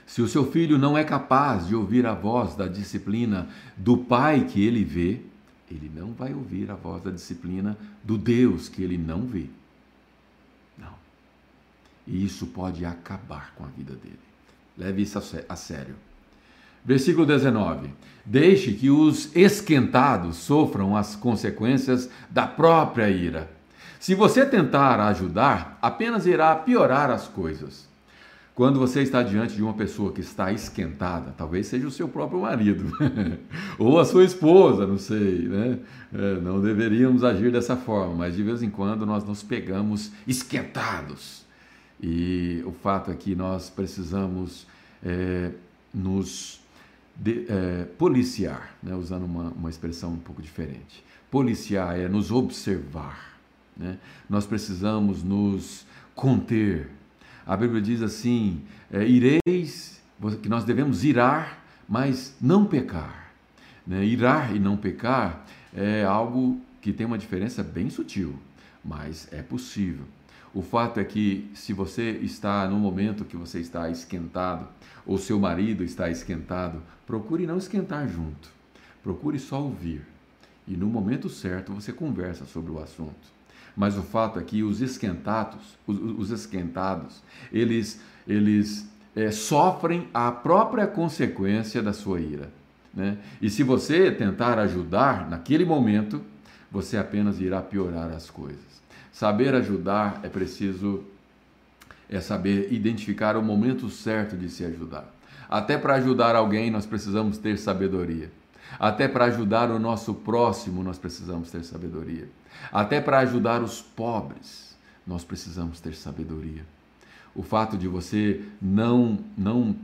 Se o seu filho não é capaz de ouvir a voz da disciplina do pai que ele vê, ele não vai ouvir a voz da disciplina do Deus que ele não vê. Não. E isso pode acabar com a vida dele. Leve isso a sério. Versículo 19: Deixe que os esquentados sofram as consequências da própria ira se você tentar ajudar, apenas irá piorar as coisas. Quando você está diante de uma pessoa que está esquentada, talvez seja o seu próprio marido, <laughs> ou a sua esposa, não sei, né? É, não deveríamos agir dessa forma, mas de vez em quando nós nos pegamos esquentados. E o fato é que nós precisamos é, nos de, é, policiar, né? usando uma, uma expressão um pouco diferente. Policiar é nos observar né? Nós precisamos nos conter. A Bíblia diz assim: é, ireis, que nós devemos irar, mas não pecar. Né? Irar e não pecar é algo que tem uma diferença bem sutil, mas é possível. O fato é que se você está no momento que você está esquentado, ou seu marido está esquentado, procure não esquentar junto. Procure só ouvir. E no momento certo você conversa sobre o assunto. Mas o fato é que os esquentados, os, os esquentados, eles, eles é, sofrem a própria consequência da sua ira. Né? E se você tentar ajudar naquele momento, você apenas irá piorar as coisas. Saber ajudar é preciso é saber identificar o momento certo de se ajudar. Até para ajudar alguém nós precisamos ter sabedoria. Até para ajudar o nosso próximo nós precisamos ter sabedoria. Até para ajudar os pobres, nós precisamos ter sabedoria. O fato de você não não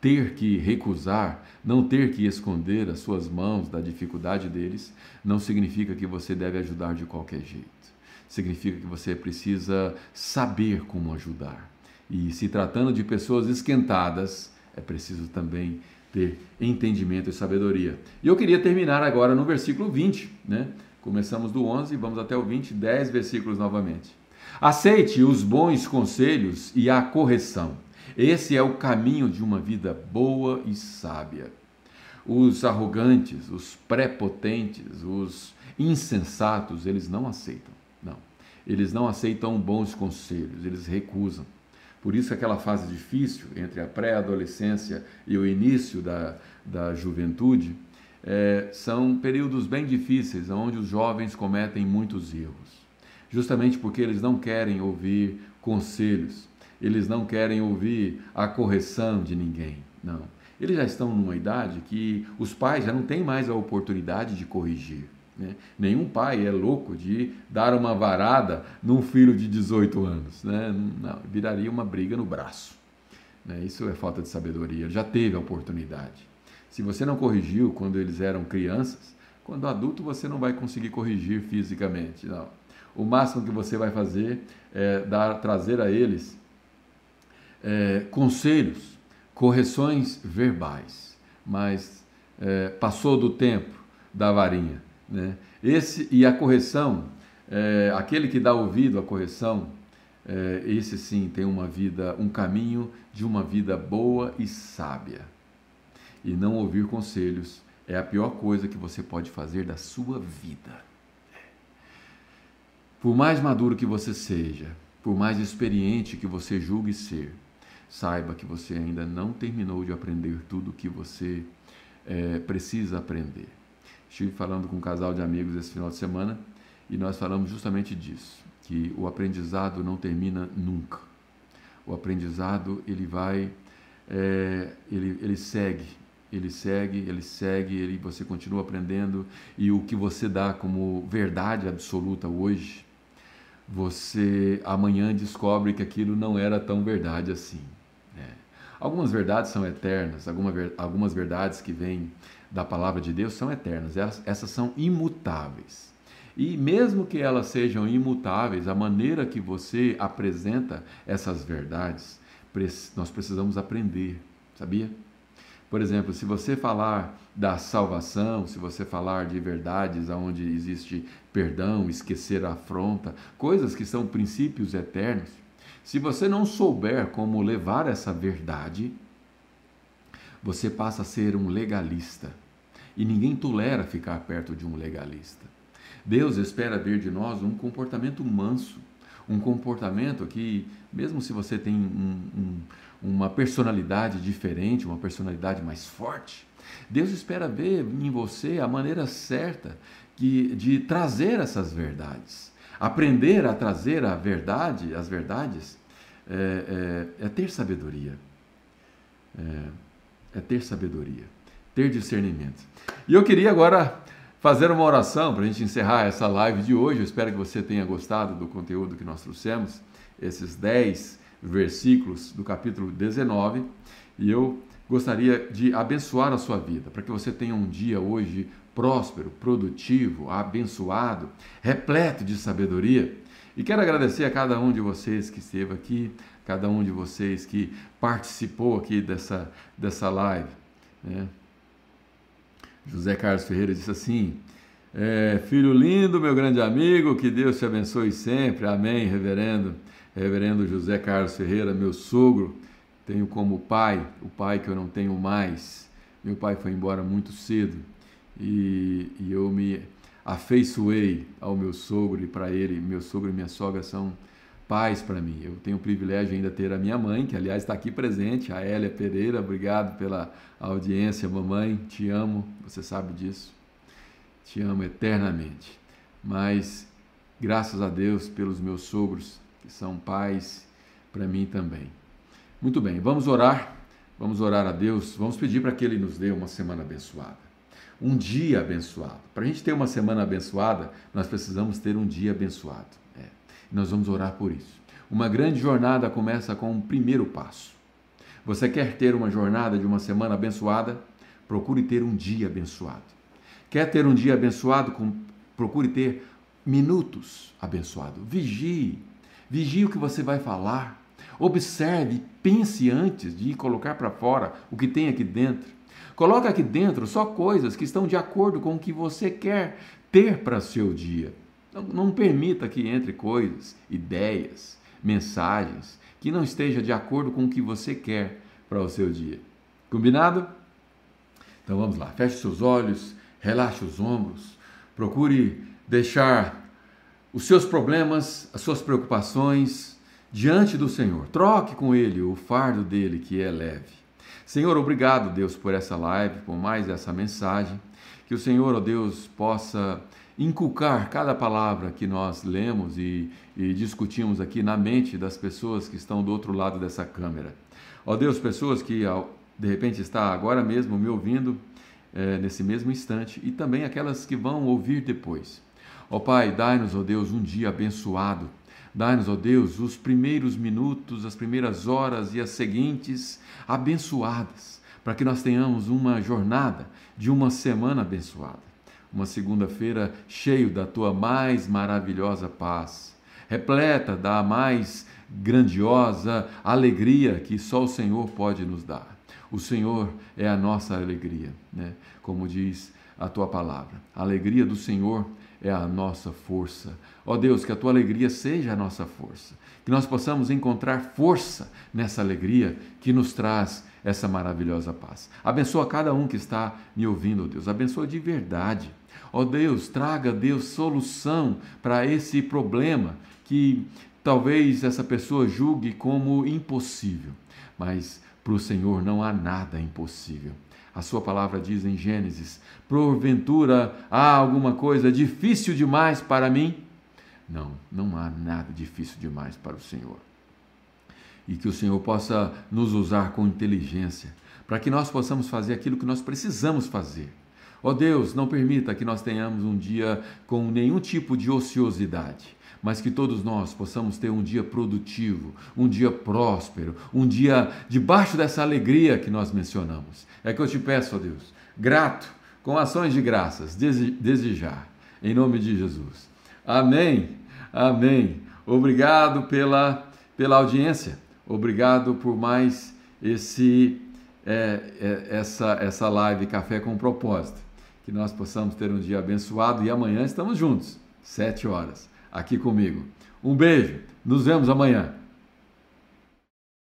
ter que recusar, não ter que esconder as suas mãos da dificuldade deles, não significa que você deve ajudar de qualquer jeito. Significa que você precisa saber como ajudar. E se tratando de pessoas esquentadas, é preciso também ter entendimento e sabedoria. E eu queria terminar agora no versículo 20, né? Começamos do 11 e vamos até o 20, 10 versículos novamente. Aceite os bons conselhos e a correção. Esse é o caminho de uma vida boa e sábia. Os arrogantes, os prepotentes, os insensatos, eles não aceitam. Não. Eles não aceitam bons conselhos, eles recusam. Por isso, aquela fase difícil entre a pré-adolescência e o início da, da juventude é, são períodos bem difíceis, onde os jovens cometem muitos erros, justamente porque eles não querem ouvir conselhos, eles não querem ouvir a correção de ninguém, não. Eles já estão numa idade que os pais já não têm mais a oportunidade de corrigir. Né? Nenhum pai é louco de dar uma varada num filho de 18 anos. Né? Não, viraria uma briga no braço. Né? Isso é falta de sabedoria. Já teve a oportunidade. Se você não corrigiu quando eles eram crianças, quando adulto você não vai conseguir corrigir fisicamente. Não. O máximo que você vai fazer é dar, trazer a eles é, conselhos, correções verbais. Mas é, passou do tempo da varinha. Né? Esse e a correção, é, aquele que dá ouvido à correção, é, esse sim tem uma vida, um caminho de uma vida boa e sábia. E não ouvir conselhos é a pior coisa que você pode fazer da sua vida. Por mais maduro que você seja, por mais experiente que você julgue ser, saiba que você ainda não terminou de aprender tudo o que você é, precisa aprender. Estive falando com um casal de amigos esse final de semana e nós falamos justamente disso, que o aprendizado não termina nunca. O aprendizado ele vai, é, ele, ele segue, ele segue, ele segue, ele, você continua aprendendo e o que você dá como verdade absoluta hoje, você amanhã descobre que aquilo não era tão verdade assim. Né? Algumas verdades são eternas, algumas verdades que vêm da palavra de Deus são eternas, essas são imutáveis. E mesmo que elas sejam imutáveis, a maneira que você apresenta essas verdades, nós precisamos aprender, sabia? Por exemplo, se você falar da salvação, se você falar de verdades onde existe perdão, esquecer a afronta, coisas que são princípios eternos, se você não souber como levar essa verdade, você passa a ser um legalista. E ninguém tolera ficar perto de um legalista. Deus espera ver de nós um comportamento manso, um comportamento que, mesmo se você tem um, um, uma personalidade diferente, uma personalidade mais forte, Deus espera ver em você a maneira certa de, de trazer essas verdades. Aprender a trazer a verdade, as verdades, é, é, é ter sabedoria. É, é ter sabedoria ter discernimento. E eu queria agora fazer uma oração para a gente encerrar essa live de hoje. Eu espero que você tenha gostado do conteúdo que nós trouxemos, esses 10 versículos do capítulo 19. E eu gostaria de abençoar a sua vida, para que você tenha um dia hoje próspero, produtivo, abençoado, repleto de sabedoria. E quero agradecer a cada um de vocês que esteve aqui, cada um de vocês que participou aqui dessa, dessa live. Né? José Carlos Ferreira disse assim: é, Filho lindo, meu grande amigo, que Deus te abençoe sempre. Amém, reverendo. Reverendo José Carlos Ferreira, meu sogro, tenho como pai, o pai que eu não tenho mais. Meu pai foi embora muito cedo e, e eu me afeiçoei ao meu sogro e para ele, meu sogro e minha sogra são paz para mim. Eu tenho o privilégio ainda de ter a minha mãe, que aliás está aqui presente, a Hélia Pereira. Obrigado pela audiência, mamãe. Te amo, você sabe disso. Te amo eternamente. Mas graças a Deus pelos meus sogros, que são pais para mim também. Muito bem, vamos orar. Vamos orar a Deus. Vamos pedir para que Ele nos dê uma semana abençoada. Um dia abençoado. Para a gente ter uma semana abençoada, nós precisamos ter um dia abençoado. Nós vamos orar por isso. Uma grande jornada começa com um primeiro passo. Você quer ter uma jornada de uma semana abençoada? Procure ter um dia abençoado. Quer ter um dia abençoado? Procure ter minutos abençoados. Vigie. Vigie o que você vai falar. Observe, pense antes de colocar para fora o que tem aqui dentro. Coloque aqui dentro só coisas que estão de acordo com o que você quer ter para seu dia. Não, não permita que entre coisas, ideias, mensagens que não esteja de acordo com o que você quer para o seu dia. Combinado? Então vamos lá. Feche seus olhos, relaxe os ombros, procure deixar os seus problemas, as suas preocupações diante do Senhor. Troque com Ele o fardo dele que é leve. Senhor, obrigado, Deus, por essa live, por mais essa mensagem. Que o Senhor, ó Deus, possa inculcar cada palavra que nós lemos e, e discutimos aqui na mente das pessoas que estão do outro lado dessa câmera. Ó Deus, pessoas que de repente está agora mesmo me ouvindo é, nesse mesmo instante e também aquelas que vão ouvir depois. Ó Pai, dai-nos, ó Deus, um dia abençoado. Dai-nos, ó Deus, os primeiros minutos, as primeiras horas e as seguintes abençoadas, para que nós tenhamos uma jornada de uma semana abençoada uma segunda-feira cheio da tua mais maravilhosa paz, repleta da mais grandiosa alegria que só o Senhor pode nos dar. O Senhor é a nossa alegria, né? Como diz a tua palavra. A alegria do Senhor é a nossa força. Ó Deus, que a tua alegria seja a nossa força. Que nós possamos encontrar força nessa alegria que nos traz essa maravilhosa paz. Abençoa cada um que está me ouvindo, ó Deus. Abençoa de verdade Ó oh Deus, traga, Deus, solução para esse problema que talvez essa pessoa julgue como impossível, mas para o Senhor não há nada impossível. A sua palavra diz em Gênesis: porventura há alguma coisa difícil demais para mim? Não, não há nada difícil demais para o Senhor. E que o Senhor possa nos usar com inteligência, para que nós possamos fazer aquilo que nós precisamos fazer Ó oh Deus, não permita que nós tenhamos um dia com nenhum tipo de ociosidade, mas que todos nós possamos ter um dia produtivo, um dia próspero, um dia debaixo dessa alegria que nós mencionamos. É que eu te peço, ó oh Deus, grato, com ações de graças, desejar, em nome de Jesus. Amém, amém. Obrigado pela, pela audiência, obrigado por mais esse, é, é, essa, essa live Café com Propósito que nós possamos ter um dia abençoado e amanhã estamos juntos, sete horas, aqui comigo. Um beijo, nos vemos amanhã.